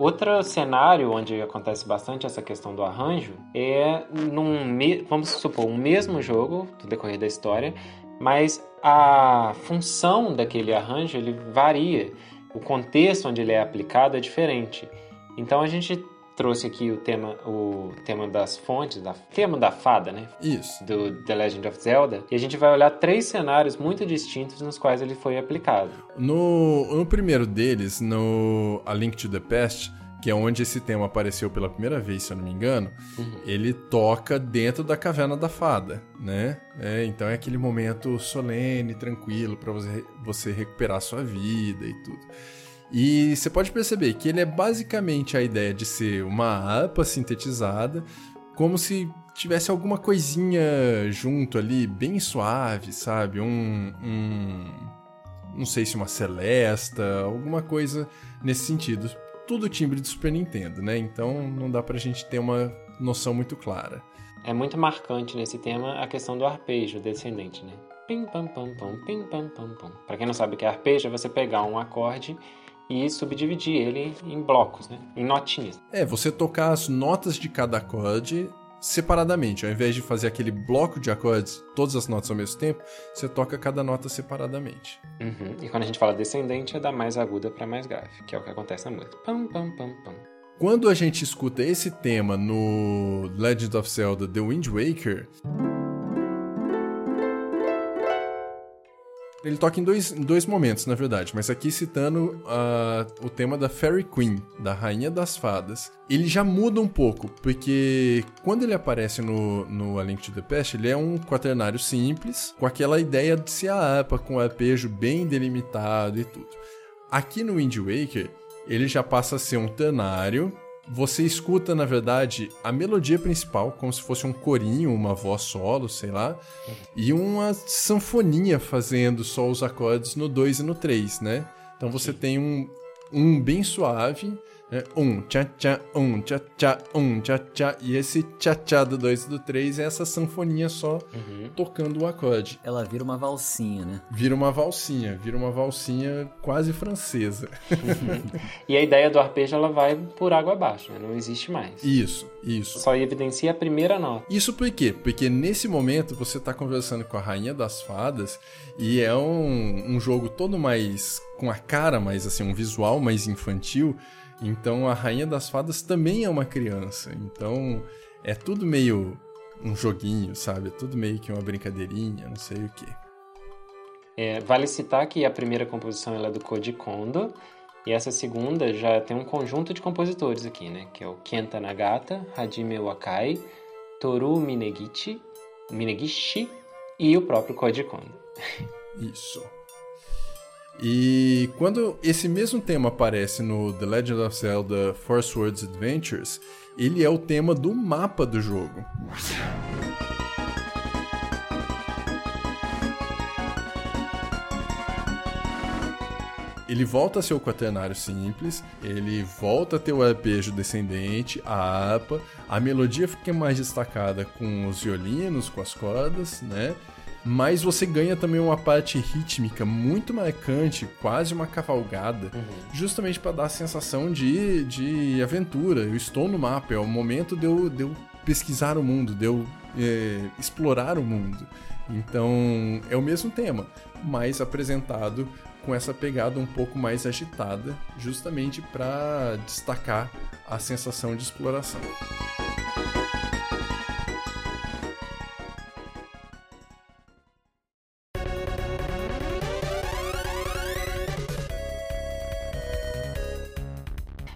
Outro cenário onde acontece bastante essa questão do arranjo é num, vamos supor, um mesmo jogo do decorrer da história, mas a função daquele arranjo ele varia, o contexto onde ele é aplicado é diferente. Então a gente trouxe aqui o tema, o tema das fontes, da tema da fada, né? Isso. Do The Legend of Zelda. E a gente vai olhar três cenários muito distintos nos quais ele foi aplicado. No, no primeiro deles, no A Link to the Past, que é onde esse tema apareceu pela primeira vez, se eu não me engano, uhum. ele toca dentro da caverna da fada, né? É, então é aquele momento solene, tranquilo para você, você recuperar sua vida e tudo. E você pode perceber que ele é basicamente a ideia de ser uma APA sintetizada, como se tivesse alguma coisinha junto ali, bem suave, sabe? Um. um não sei se uma celesta, alguma coisa nesse sentido. Tudo timbre de Super Nintendo, né? Então não dá pra gente ter uma noção muito clara. É muito marcante nesse tema a questão do arpejo descendente, né? Pim pam pam pam, pim pam pam pam. Para quem não sabe o que é arpejo, é você pegar um acorde e subdividir ele em blocos, né? em notinhas. É, você tocar as notas de cada acorde separadamente. Ao invés de fazer aquele bloco de acordes, todas as notas ao mesmo tempo, você toca cada nota separadamente. Uhum. E quando a gente fala descendente, é da mais aguda para mais grave, que é o que acontece na música. Pam, pam, pam, pam. Quando a gente escuta esse tema no Legend of Zelda The Wind Waker, Ele toca em dois, em dois momentos, na verdade, mas aqui citando uh, o tema da Fairy Queen, da Rainha das Fadas. Ele já muda um pouco, porque quando ele aparece no, no A Link to the Past, ele é um quaternário simples, com aquela ideia de ser a APA, com o arpejo bem delimitado e tudo. Aqui no Wind Waker, ele já passa a ser um ternário você escuta, na verdade, a melodia principal, como se fosse um corinho, uma voz solo, sei lá, e uma sanfoninha fazendo só os acordes no 2 e no 3, né? Então você tem um, um bem suave é, um, tchá, tchá, um, tchá, tchá, um, tchá, tchá. E esse tchá, tchá do 2 e do 3 é essa sanfoninha só uhum. tocando o acorde. Ela vira uma valsinha, né? Vira uma valsinha, vira uma valsinha quase francesa. e a ideia do arpejo, ela vai por água abaixo, né? Não existe mais. Isso, isso. Só evidencia a primeira nota. Isso por quê? Porque nesse momento você tá conversando com a Rainha das Fadas e é um, um jogo todo mais... com a cara mais, assim, um visual mais infantil então a Rainha das Fadas também é uma criança. Então é tudo meio um joguinho, sabe? É tudo meio que uma brincadeirinha, não sei o que. É, vale citar que a primeira composição é do Koji Kondo e essa segunda já tem um conjunto de compositores aqui, né? Que é o Kenta Nagata, Hajime Wakai, Toru Minegichi, Minegishi e o próprio Koji Kondo. Isso. E quando esse mesmo tema aparece no The Legend of Zelda Four Swords Adventures, ele é o tema do mapa do jogo. ele volta a ser o quaternário simples, ele volta a ter o arpejo descendente, a harpa, a melodia fica mais destacada com os violinos, com as cordas, né? Mas você ganha também uma parte rítmica muito marcante, quase uma cavalgada, uhum. justamente para dar a sensação de, de aventura. Eu estou no mapa, é o momento de eu, de eu pesquisar o mundo, de eu é, explorar o mundo. Então é o mesmo tema, mas apresentado com essa pegada um pouco mais agitada, justamente para destacar a sensação de exploração.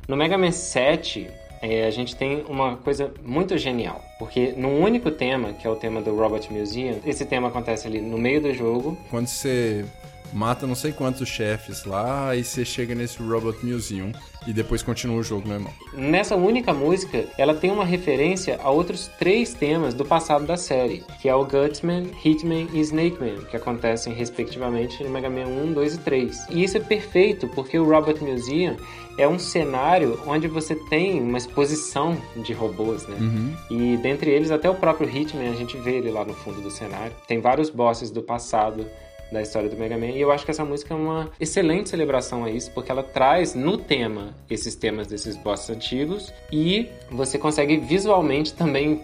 No Mega Man 7, é, a gente tem uma coisa muito genial, porque num único tema, que é o tema do Robot Museum, esse tema acontece ali no meio do jogo. Quando você mata não sei quantos chefes lá, e você chega nesse Robot Museum e depois continua o jogo normal. Nessa única música, ela tem uma referência a outros três temas do passado da série, que é o Gutsman, Hitman e Snake Man, que acontecem respectivamente no Mega Man 1, 2 e 3. E isso é perfeito, porque o Robot Museum é um cenário onde você tem uma exposição de robôs, né? Uhum. E dentre eles até o próprio Hitman, a gente vê ele lá no fundo do cenário. Tem vários bosses do passado da história do Mega Man. E eu acho que essa música é uma excelente celebração a isso, porque ela traz no tema esses temas desses bosses antigos e você consegue visualmente também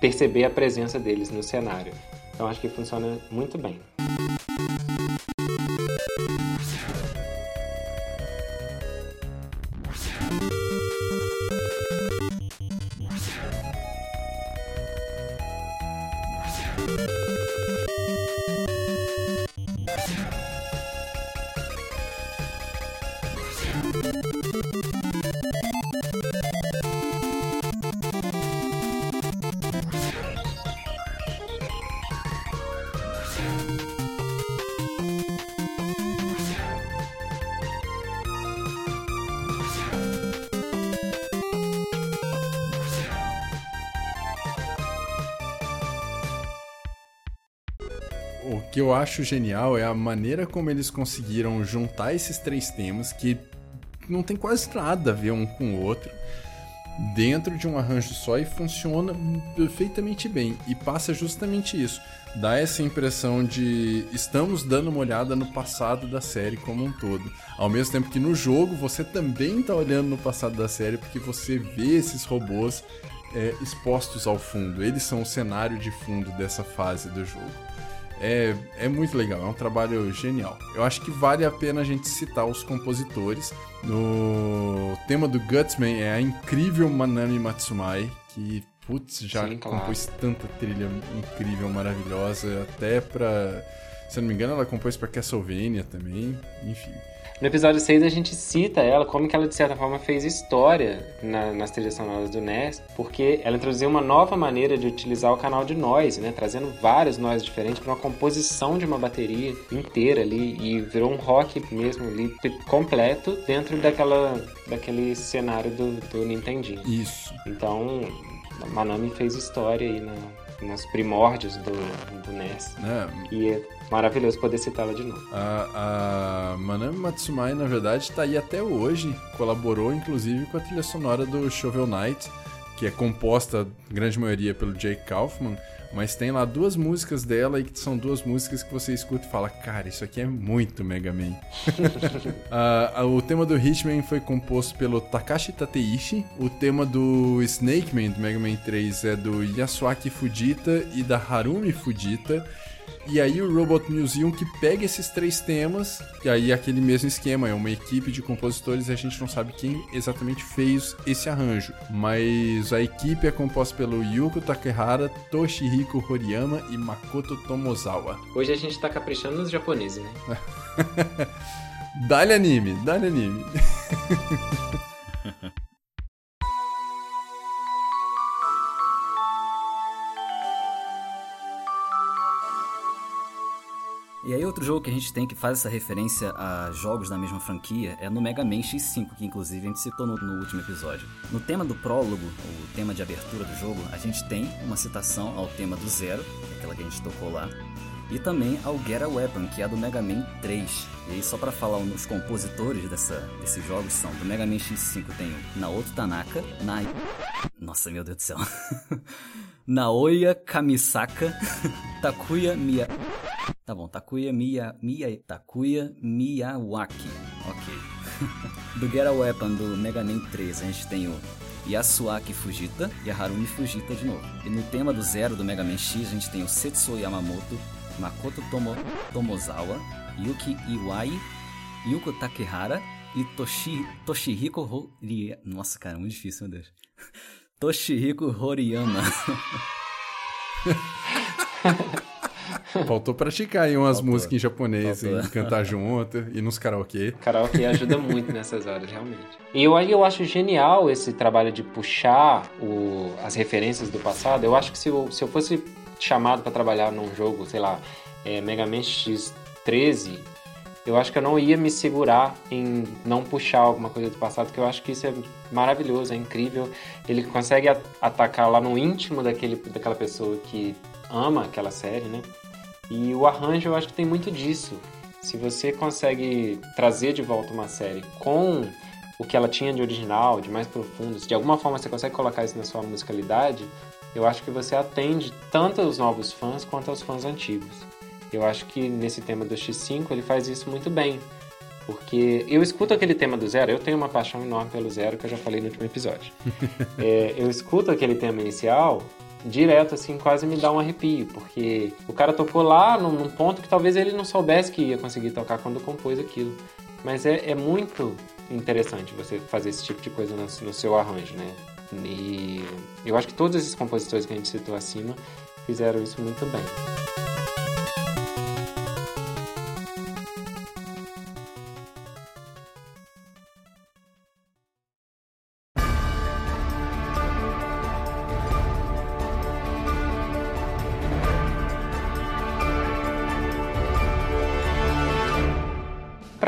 perceber a presença deles no cenário. Então acho que funciona muito bem. Que eu acho genial é a maneira como eles conseguiram juntar esses três temas que não tem quase nada a ver um com o outro dentro de um arranjo só e funciona perfeitamente bem e passa justamente isso. Dá essa impressão de estamos dando uma olhada no passado da série como um todo. Ao mesmo tempo que no jogo você também está olhando no passado da série porque você vê esses robôs é, expostos ao fundo. Eles são o cenário de fundo dessa fase do jogo. É, é muito legal, é um trabalho genial. Eu acho que vale a pena a gente citar os compositores. No tema do Gutsman é a incrível Manami Matsumai, que, putz, já Sim, claro. compôs tanta trilha incrível, maravilhosa, até pra. Se eu não me engano, ela compôs pra Castlevania também, enfim. No episódio 6 a gente cita ela, como que ela de certa forma fez história na, nas trilhas sonoras do NES, porque ela introduziu uma nova maneira de utilizar o canal de noise, né, trazendo vários noise diferentes para uma composição de uma bateria inteira ali e virou um rock mesmo ali completo dentro daquela daquele cenário do, do Nintendinho. Isso. Então, a Manami fez história aí na, nos primórdios do, do NES. É. E é maravilhoso poder citá-la de novo. A, a Manami Matsumai, na verdade, está aí até hoje. Colaborou, inclusive, com a trilha sonora do Shovel Knight, que é composta, grande maioria, pelo Jake Kaufman. Mas tem lá duas músicas dela e que são duas músicas que você escuta e fala, cara, isso aqui é muito Mega Man. uh, o tema do Hitman foi composto pelo Takashi Tateishi. O tema do Snake Man do Mega Man 3 é do Yasuaki Fujita e da Harumi Fujita. E aí o Robot Museum que pega esses três temas, e aí aquele mesmo esquema, é uma equipe de compositores e a gente não sabe quem exatamente fez esse arranjo. Mas a equipe é composta pelo Yuko Takehara, Toshihiko Horiyama e Makoto Tomozawa. Hoje a gente tá caprichando nos japoneses, né? dá-lhe anime, dá-lhe anime. E aí outro jogo que a gente tem que faz essa referência a jogos da mesma franquia é no Mega Man X5, que inclusive a gente citou no, no, último episódio. No tema do prólogo, o tema de abertura do jogo, a gente tem uma citação ao tema do Zero, aquela que a gente tocou lá, e também ao Get a Weapon, que é do Mega Man 3. E aí só para falar os compositores dessa, desses jogos são do Mega Man X5 tem o Naoto Tanaka, na Nossa, meu Deus do céu. Naoya Kamisaka, Takuya Miya Tá bom, Takuya Miya, Miya, Takuya Miyawaki. Ok. do Get a Weapon do Mega Man 3, a gente tem o Yasuaki Fujita e a Harumi Fujita de novo. E no tema do Zero do Mega Man X, a gente tem o Setsuo Yamamoto, Makoto Tomo, Tomozawa, Yuki Iwai, Yuko Takehara e Toshi, Toshihiko Horiyama. Nossa, cara, é muito difícil, meu Deus. Toshihiko Horiyama. Faltou praticar aí umas Faltou. músicas em japonês e cantar junto e nos karaokê. Karaokê ajuda muito nessas horas, realmente. E eu, eu acho genial esse trabalho de puxar o, as referências do passado. Eu acho que se eu, se eu fosse chamado para trabalhar num jogo, sei lá, é, Mega Man X13, eu acho que eu não ia me segurar em não puxar alguma coisa do passado, porque eu acho que isso é maravilhoso, é incrível. Ele consegue atacar lá no íntimo daquele, daquela pessoa que ama aquela série, né? E o arranjo eu acho que tem muito disso. Se você consegue trazer de volta uma série com o que ela tinha de original, de mais profundo, se de alguma forma você consegue colocar isso na sua musicalidade, eu acho que você atende tanto aos novos fãs quanto aos fãs antigos. Eu acho que nesse tema do X5 ele faz isso muito bem. Porque eu escuto aquele tema do Zero, eu tenho uma paixão enorme pelo Zero, que eu já falei no último episódio. é, eu escuto aquele tema inicial direto, assim, quase me dá um arrepio, porque o cara tocou lá num, num, ponto que talvez ele não soubesse que ia conseguir tocar quando compôs aquilo. Mas é, é muito interessante você fazer esse tipo de coisa no, no seu arranjo, né? E eu acho que todos esses compositores que a gente citou acima fizeram isso muito bem.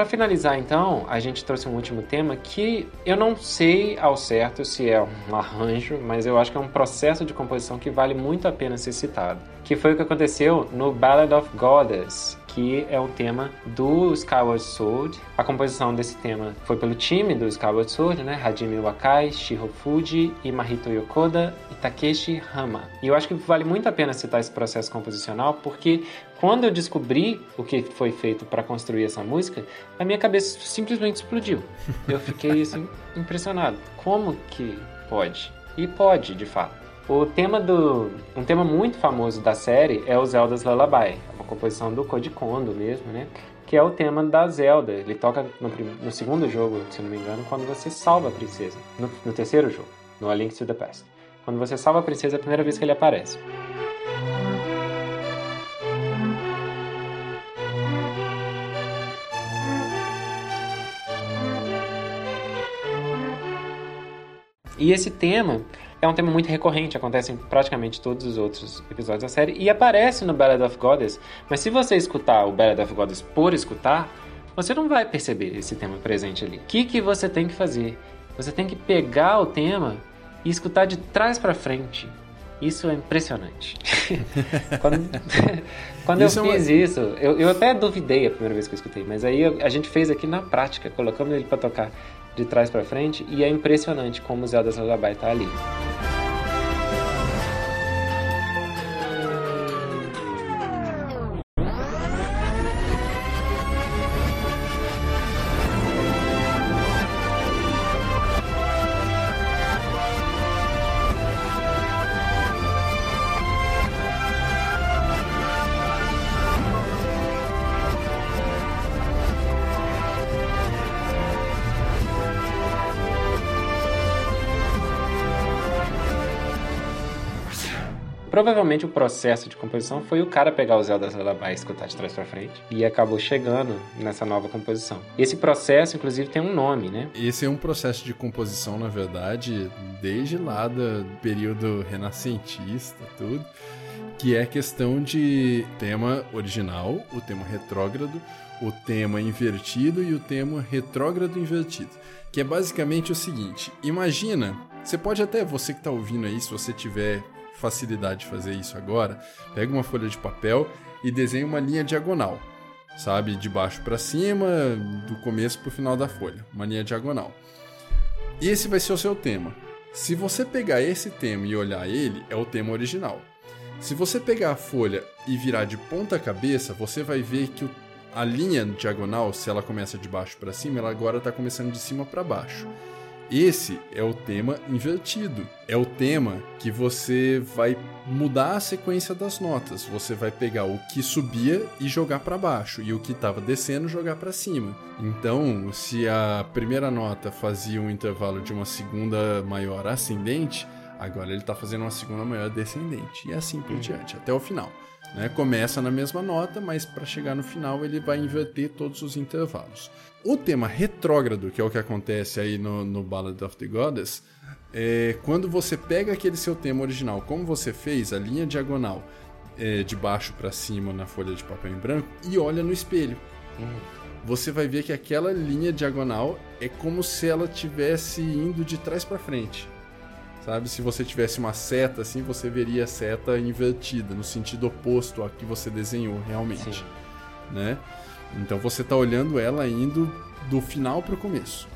Para finalizar, então, a gente trouxe um último tema que eu não sei ao certo se é um arranjo, mas eu acho que é um processo de composição que vale muito a pena ser citado. Que foi o que aconteceu no Ballad of Goddess, que é o tema do Skyward Sword. A composição desse tema foi pelo time do Skyward Sword, né? Hajime Wakai, Shiro Fuji, Imahito Yokoda e Takeshi Hama. E eu acho que vale muito a pena citar esse processo composicional porque quando eu descobri o que foi feito para construir essa música, a minha cabeça simplesmente explodiu. Eu fiquei assim impressionado. Como que pode? E pode, de fato. O tema do. Um tema muito famoso da série é o Zelda's Lullaby, uma composição do Koji Kondo mesmo, né? Que é o tema da Zelda. Ele toca no, no segundo jogo, se não me engano, quando você salva a princesa. No, no terceiro jogo, no A Link to the Past. Quando você salva a princesa é a primeira vez que ele aparece. E esse tema é um tema muito recorrente, acontece em praticamente todos os outros episódios da série e aparece no Ballad of Goddess. Mas se você escutar o Ballad of Goddess por escutar, você não vai perceber esse tema presente ali. O que, que você tem que fazer? Você tem que pegar o tema e escutar de trás para frente. Isso é impressionante. quando, quando isso eu fiz é uma... isso, eu, eu até duvidei a primeira vez que eu escutei, mas aí a gente fez aqui na prática, colocamos ele para tocar de trás para frente e é impressionante como o Zelda Lullaby tá ali. Provavelmente o processo de composição foi o cara pegar o Zelda Lullaby e escutar de trás para frente e acabou chegando nessa nova composição. Esse processo, inclusive, tem um nome, né? Esse é um processo de composição, na verdade, desde lá do período renascentista, tudo, que é questão de tema original, o tema retrógrado, o tema invertido e o tema retrógrado invertido. Que é basicamente o seguinte: imagina, você pode até, você que está ouvindo aí, se você tiver facilidade de fazer isso agora, pega uma folha de papel e desenha uma linha diagonal, sabe? De baixo para cima, do começo para o final da folha, uma linha diagonal. Esse vai ser o seu tema. Se você pegar esse tema e olhar ele, é o tema original. Se você pegar a folha e virar de ponta cabeça, você vai ver que a linha diagonal, se ela começa de baixo para cima, ela agora está começando de cima para baixo. Esse é o tema invertido. É o tema que você vai mudar a sequência das notas. Você vai pegar o que subia e jogar para baixo e o que estava descendo jogar para cima. Então, se a primeira nota fazia um intervalo de uma segunda maior ascendente, agora ele está fazendo uma segunda maior descendente e assim por diante até o final. Né? Começa na mesma nota, mas para chegar no final ele vai inverter todos os intervalos. O tema retrógrado, que é o que acontece aí no, no Ballad of the Goddess, é quando você pega aquele seu tema original, como você fez, a linha diagonal é, de baixo para cima na folha de papel em branco, e olha no espelho. Hum. Você vai ver que aquela linha diagonal é como se ela tivesse indo de trás para frente. Sabe? Se você tivesse uma seta assim, você veria a seta invertida, no sentido oposto a que você desenhou realmente. Sim. Né? Então você está olhando ela indo do final para o começo.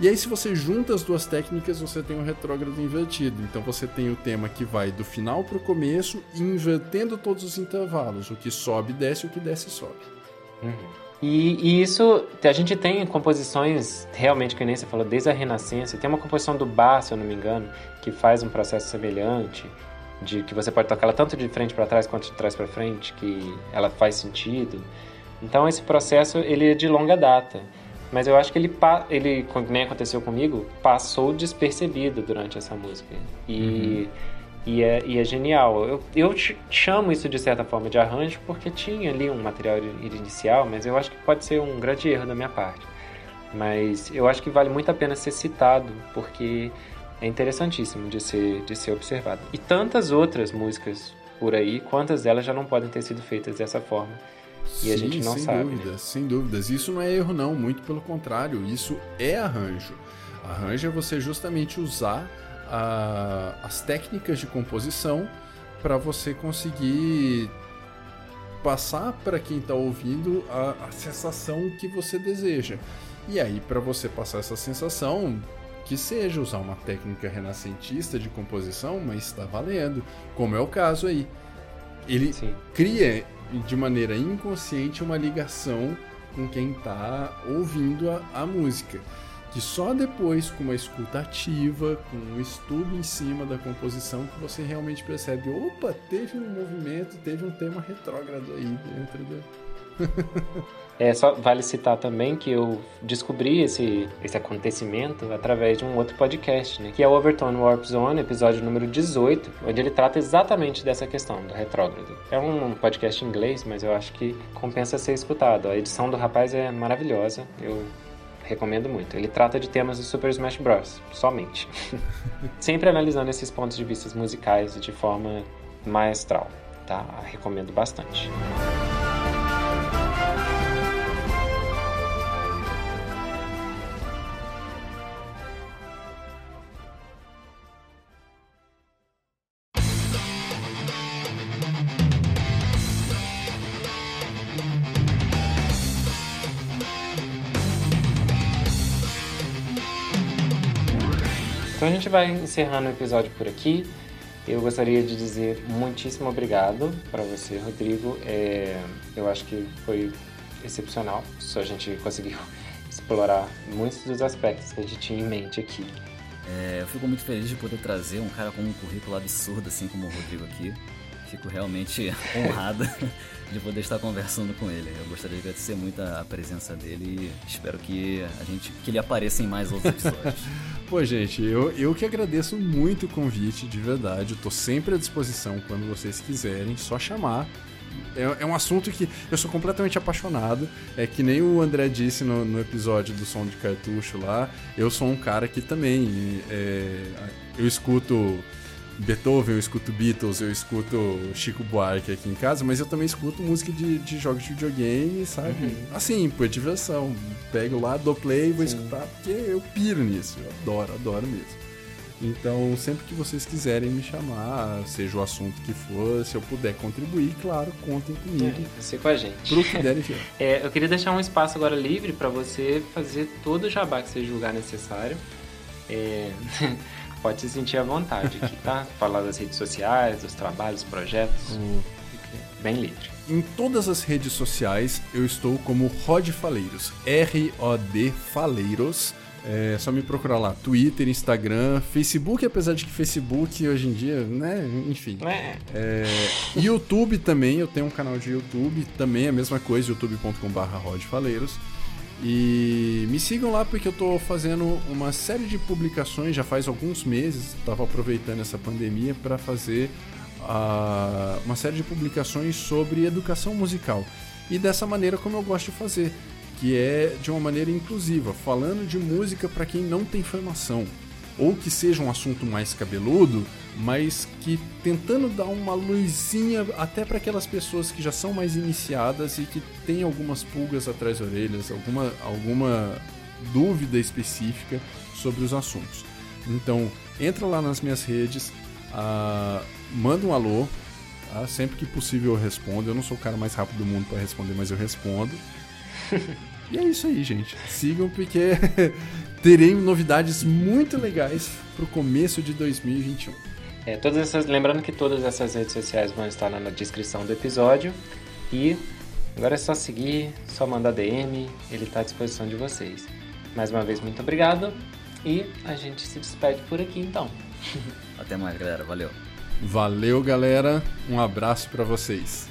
E aí, se você junta as duas técnicas, você tem um retrógrado invertido. Então, você tem o tema que vai do final para o começo, invertendo todos os intervalos. O que sobe, desce, o que desce, sobe. Uhum. E, e, isso, a gente tem composições, realmente, que nem você falou, desde a Renascença. Tem uma composição do Bar, se eu não me engano, que faz um processo semelhante, de que você pode tocar ela tanto de frente para trás quanto de trás para frente, que ela faz sentido. Então, esse processo, ele é de longa data. Mas eu acho que ele, ele nem aconteceu comigo, passou despercebido durante essa música. E, uhum. E, é, e é genial. Eu, eu chamo isso de certa forma de arranjo porque tinha ali um material inicial, mas eu acho que pode ser um grande erro da minha parte. Mas eu acho que vale muito a pena ser citado porque é interessantíssimo de ser, de ser observado. E tantas outras músicas por aí, quantas delas já não podem ter sido feitas dessa forma e Sim, a gente não sem sabe. Dúvidas, né? Sem dúvidas. Isso não é erro, não. Muito pelo contrário. Isso é arranjo. Arranjo é você justamente usar a, as técnicas de composição para você conseguir passar para quem está ouvindo a, a sensação que você deseja. E aí, para você passar essa sensação, que seja usar uma técnica renascentista de composição, mas está valendo, como é o caso aí. Ele Sim. cria de maneira inconsciente uma ligação com quem está ouvindo a, a, música. Que só depois, com uma escuta ativa, com um estudo em cima da composição, que você realmente percebe: opa, teve um movimento, teve um tema retrógrado aí dentro do. É, só vale citar também que eu descobri esse, esse acontecimento através de um outro podcast, né? Que é o Overtone Warp Zone, episódio número 18, onde ele trata exatamente dessa questão do retrógrado. É um podcast em inglês, mas eu acho que compensa ser escutado. A edição do rapaz é maravilhosa, eu recomendo muito. Ele trata de temas do Super Smash Bros. somente. Sempre analisando esses pontos de vista musicais de forma maestral, tá? Recomendo bastante. Vai encerrando o episódio por aqui. Eu gostaria de dizer muitíssimo obrigado para você, Rodrigo. É, eu acho que foi excepcional. Só a gente conseguiu explorar muitos dos aspectos que a gente tinha em mente aqui. É, eu fico muito feliz de poder trazer um cara com um currículo absurdo assim como o Rodrigo aqui. Fico realmente honrado de poder estar conversando com ele. Eu gostaria de agradecer muito a presença dele e espero que a gente que ele apareça em mais outros episódios. Pô, gente, eu, eu que agradeço muito o convite, de verdade. Eu tô sempre à disposição quando vocês quiserem, só chamar. É, é, um assunto que eu sou completamente apaixonado. É que nem o André disse no, no episódio do som de cartucho lá. Eu sou um cara que também. É, eu escuto Beethoven, eu escuto Beatles, eu escuto Chico Buarque aqui em casa, mas eu também escuto música de, de jogos de videogame, sabe? Uhum. Assim, por diversão. Pego lá, dou play e vou Sim. escutar, porque eu piro nisso. Eu adoro, adoro mesmo. Então, sempre que vocês quiserem me chamar, seja o assunto que for, se eu puder contribuir, claro, contem comigo. É, você com a gente. Pro que der é, eu queria deixar um espaço agora livre para você fazer todo o jabá que você julgar necessário. É... pode se sentir à vontade aqui, tá? Falar das redes sociais, dos trabalhos, projetos. Hum. Bem livre. Em todas as redes sociais eu estou como Rod Faleiros. R-O-D Faleiros. É só me procurar lá. Twitter, Instagram, Facebook, apesar de que Facebook hoje em dia, né? Enfim. É. É, YouTube também, eu tenho um canal de YouTube, também é a mesma coisa, youtube.com.br Rodfaleiros. E me sigam lá porque eu estou fazendo uma série de publicações já faz alguns meses. Estava aproveitando essa pandemia para fazer uh, uma série de publicações sobre educação musical. E dessa maneira como eu gosto de fazer, que é de uma maneira inclusiva, falando de música para quem não tem formação ou que seja um assunto mais cabeludo, mas que tentando dar uma luzinha até para aquelas pessoas que já são mais iniciadas e que têm algumas pulgas atrás das orelhas, alguma, alguma dúvida específica sobre os assuntos. Então, entra lá nas minhas redes, uh, manda um alô, tá? sempre que possível eu respondo. Eu não sou o cara mais rápido do mundo para responder, mas eu respondo. e é isso aí, gente. Sigam porque teremos novidades muito legais pro começo de 2021. É, todas essas, lembrando que todas essas redes sociais vão estar na descrição do episódio e agora é só seguir, só mandar DM, ele está à disposição de vocês. Mais uma vez, muito obrigado e a gente se despede por aqui então. Até mais, galera. Valeu. Valeu, galera. Um abraço para vocês.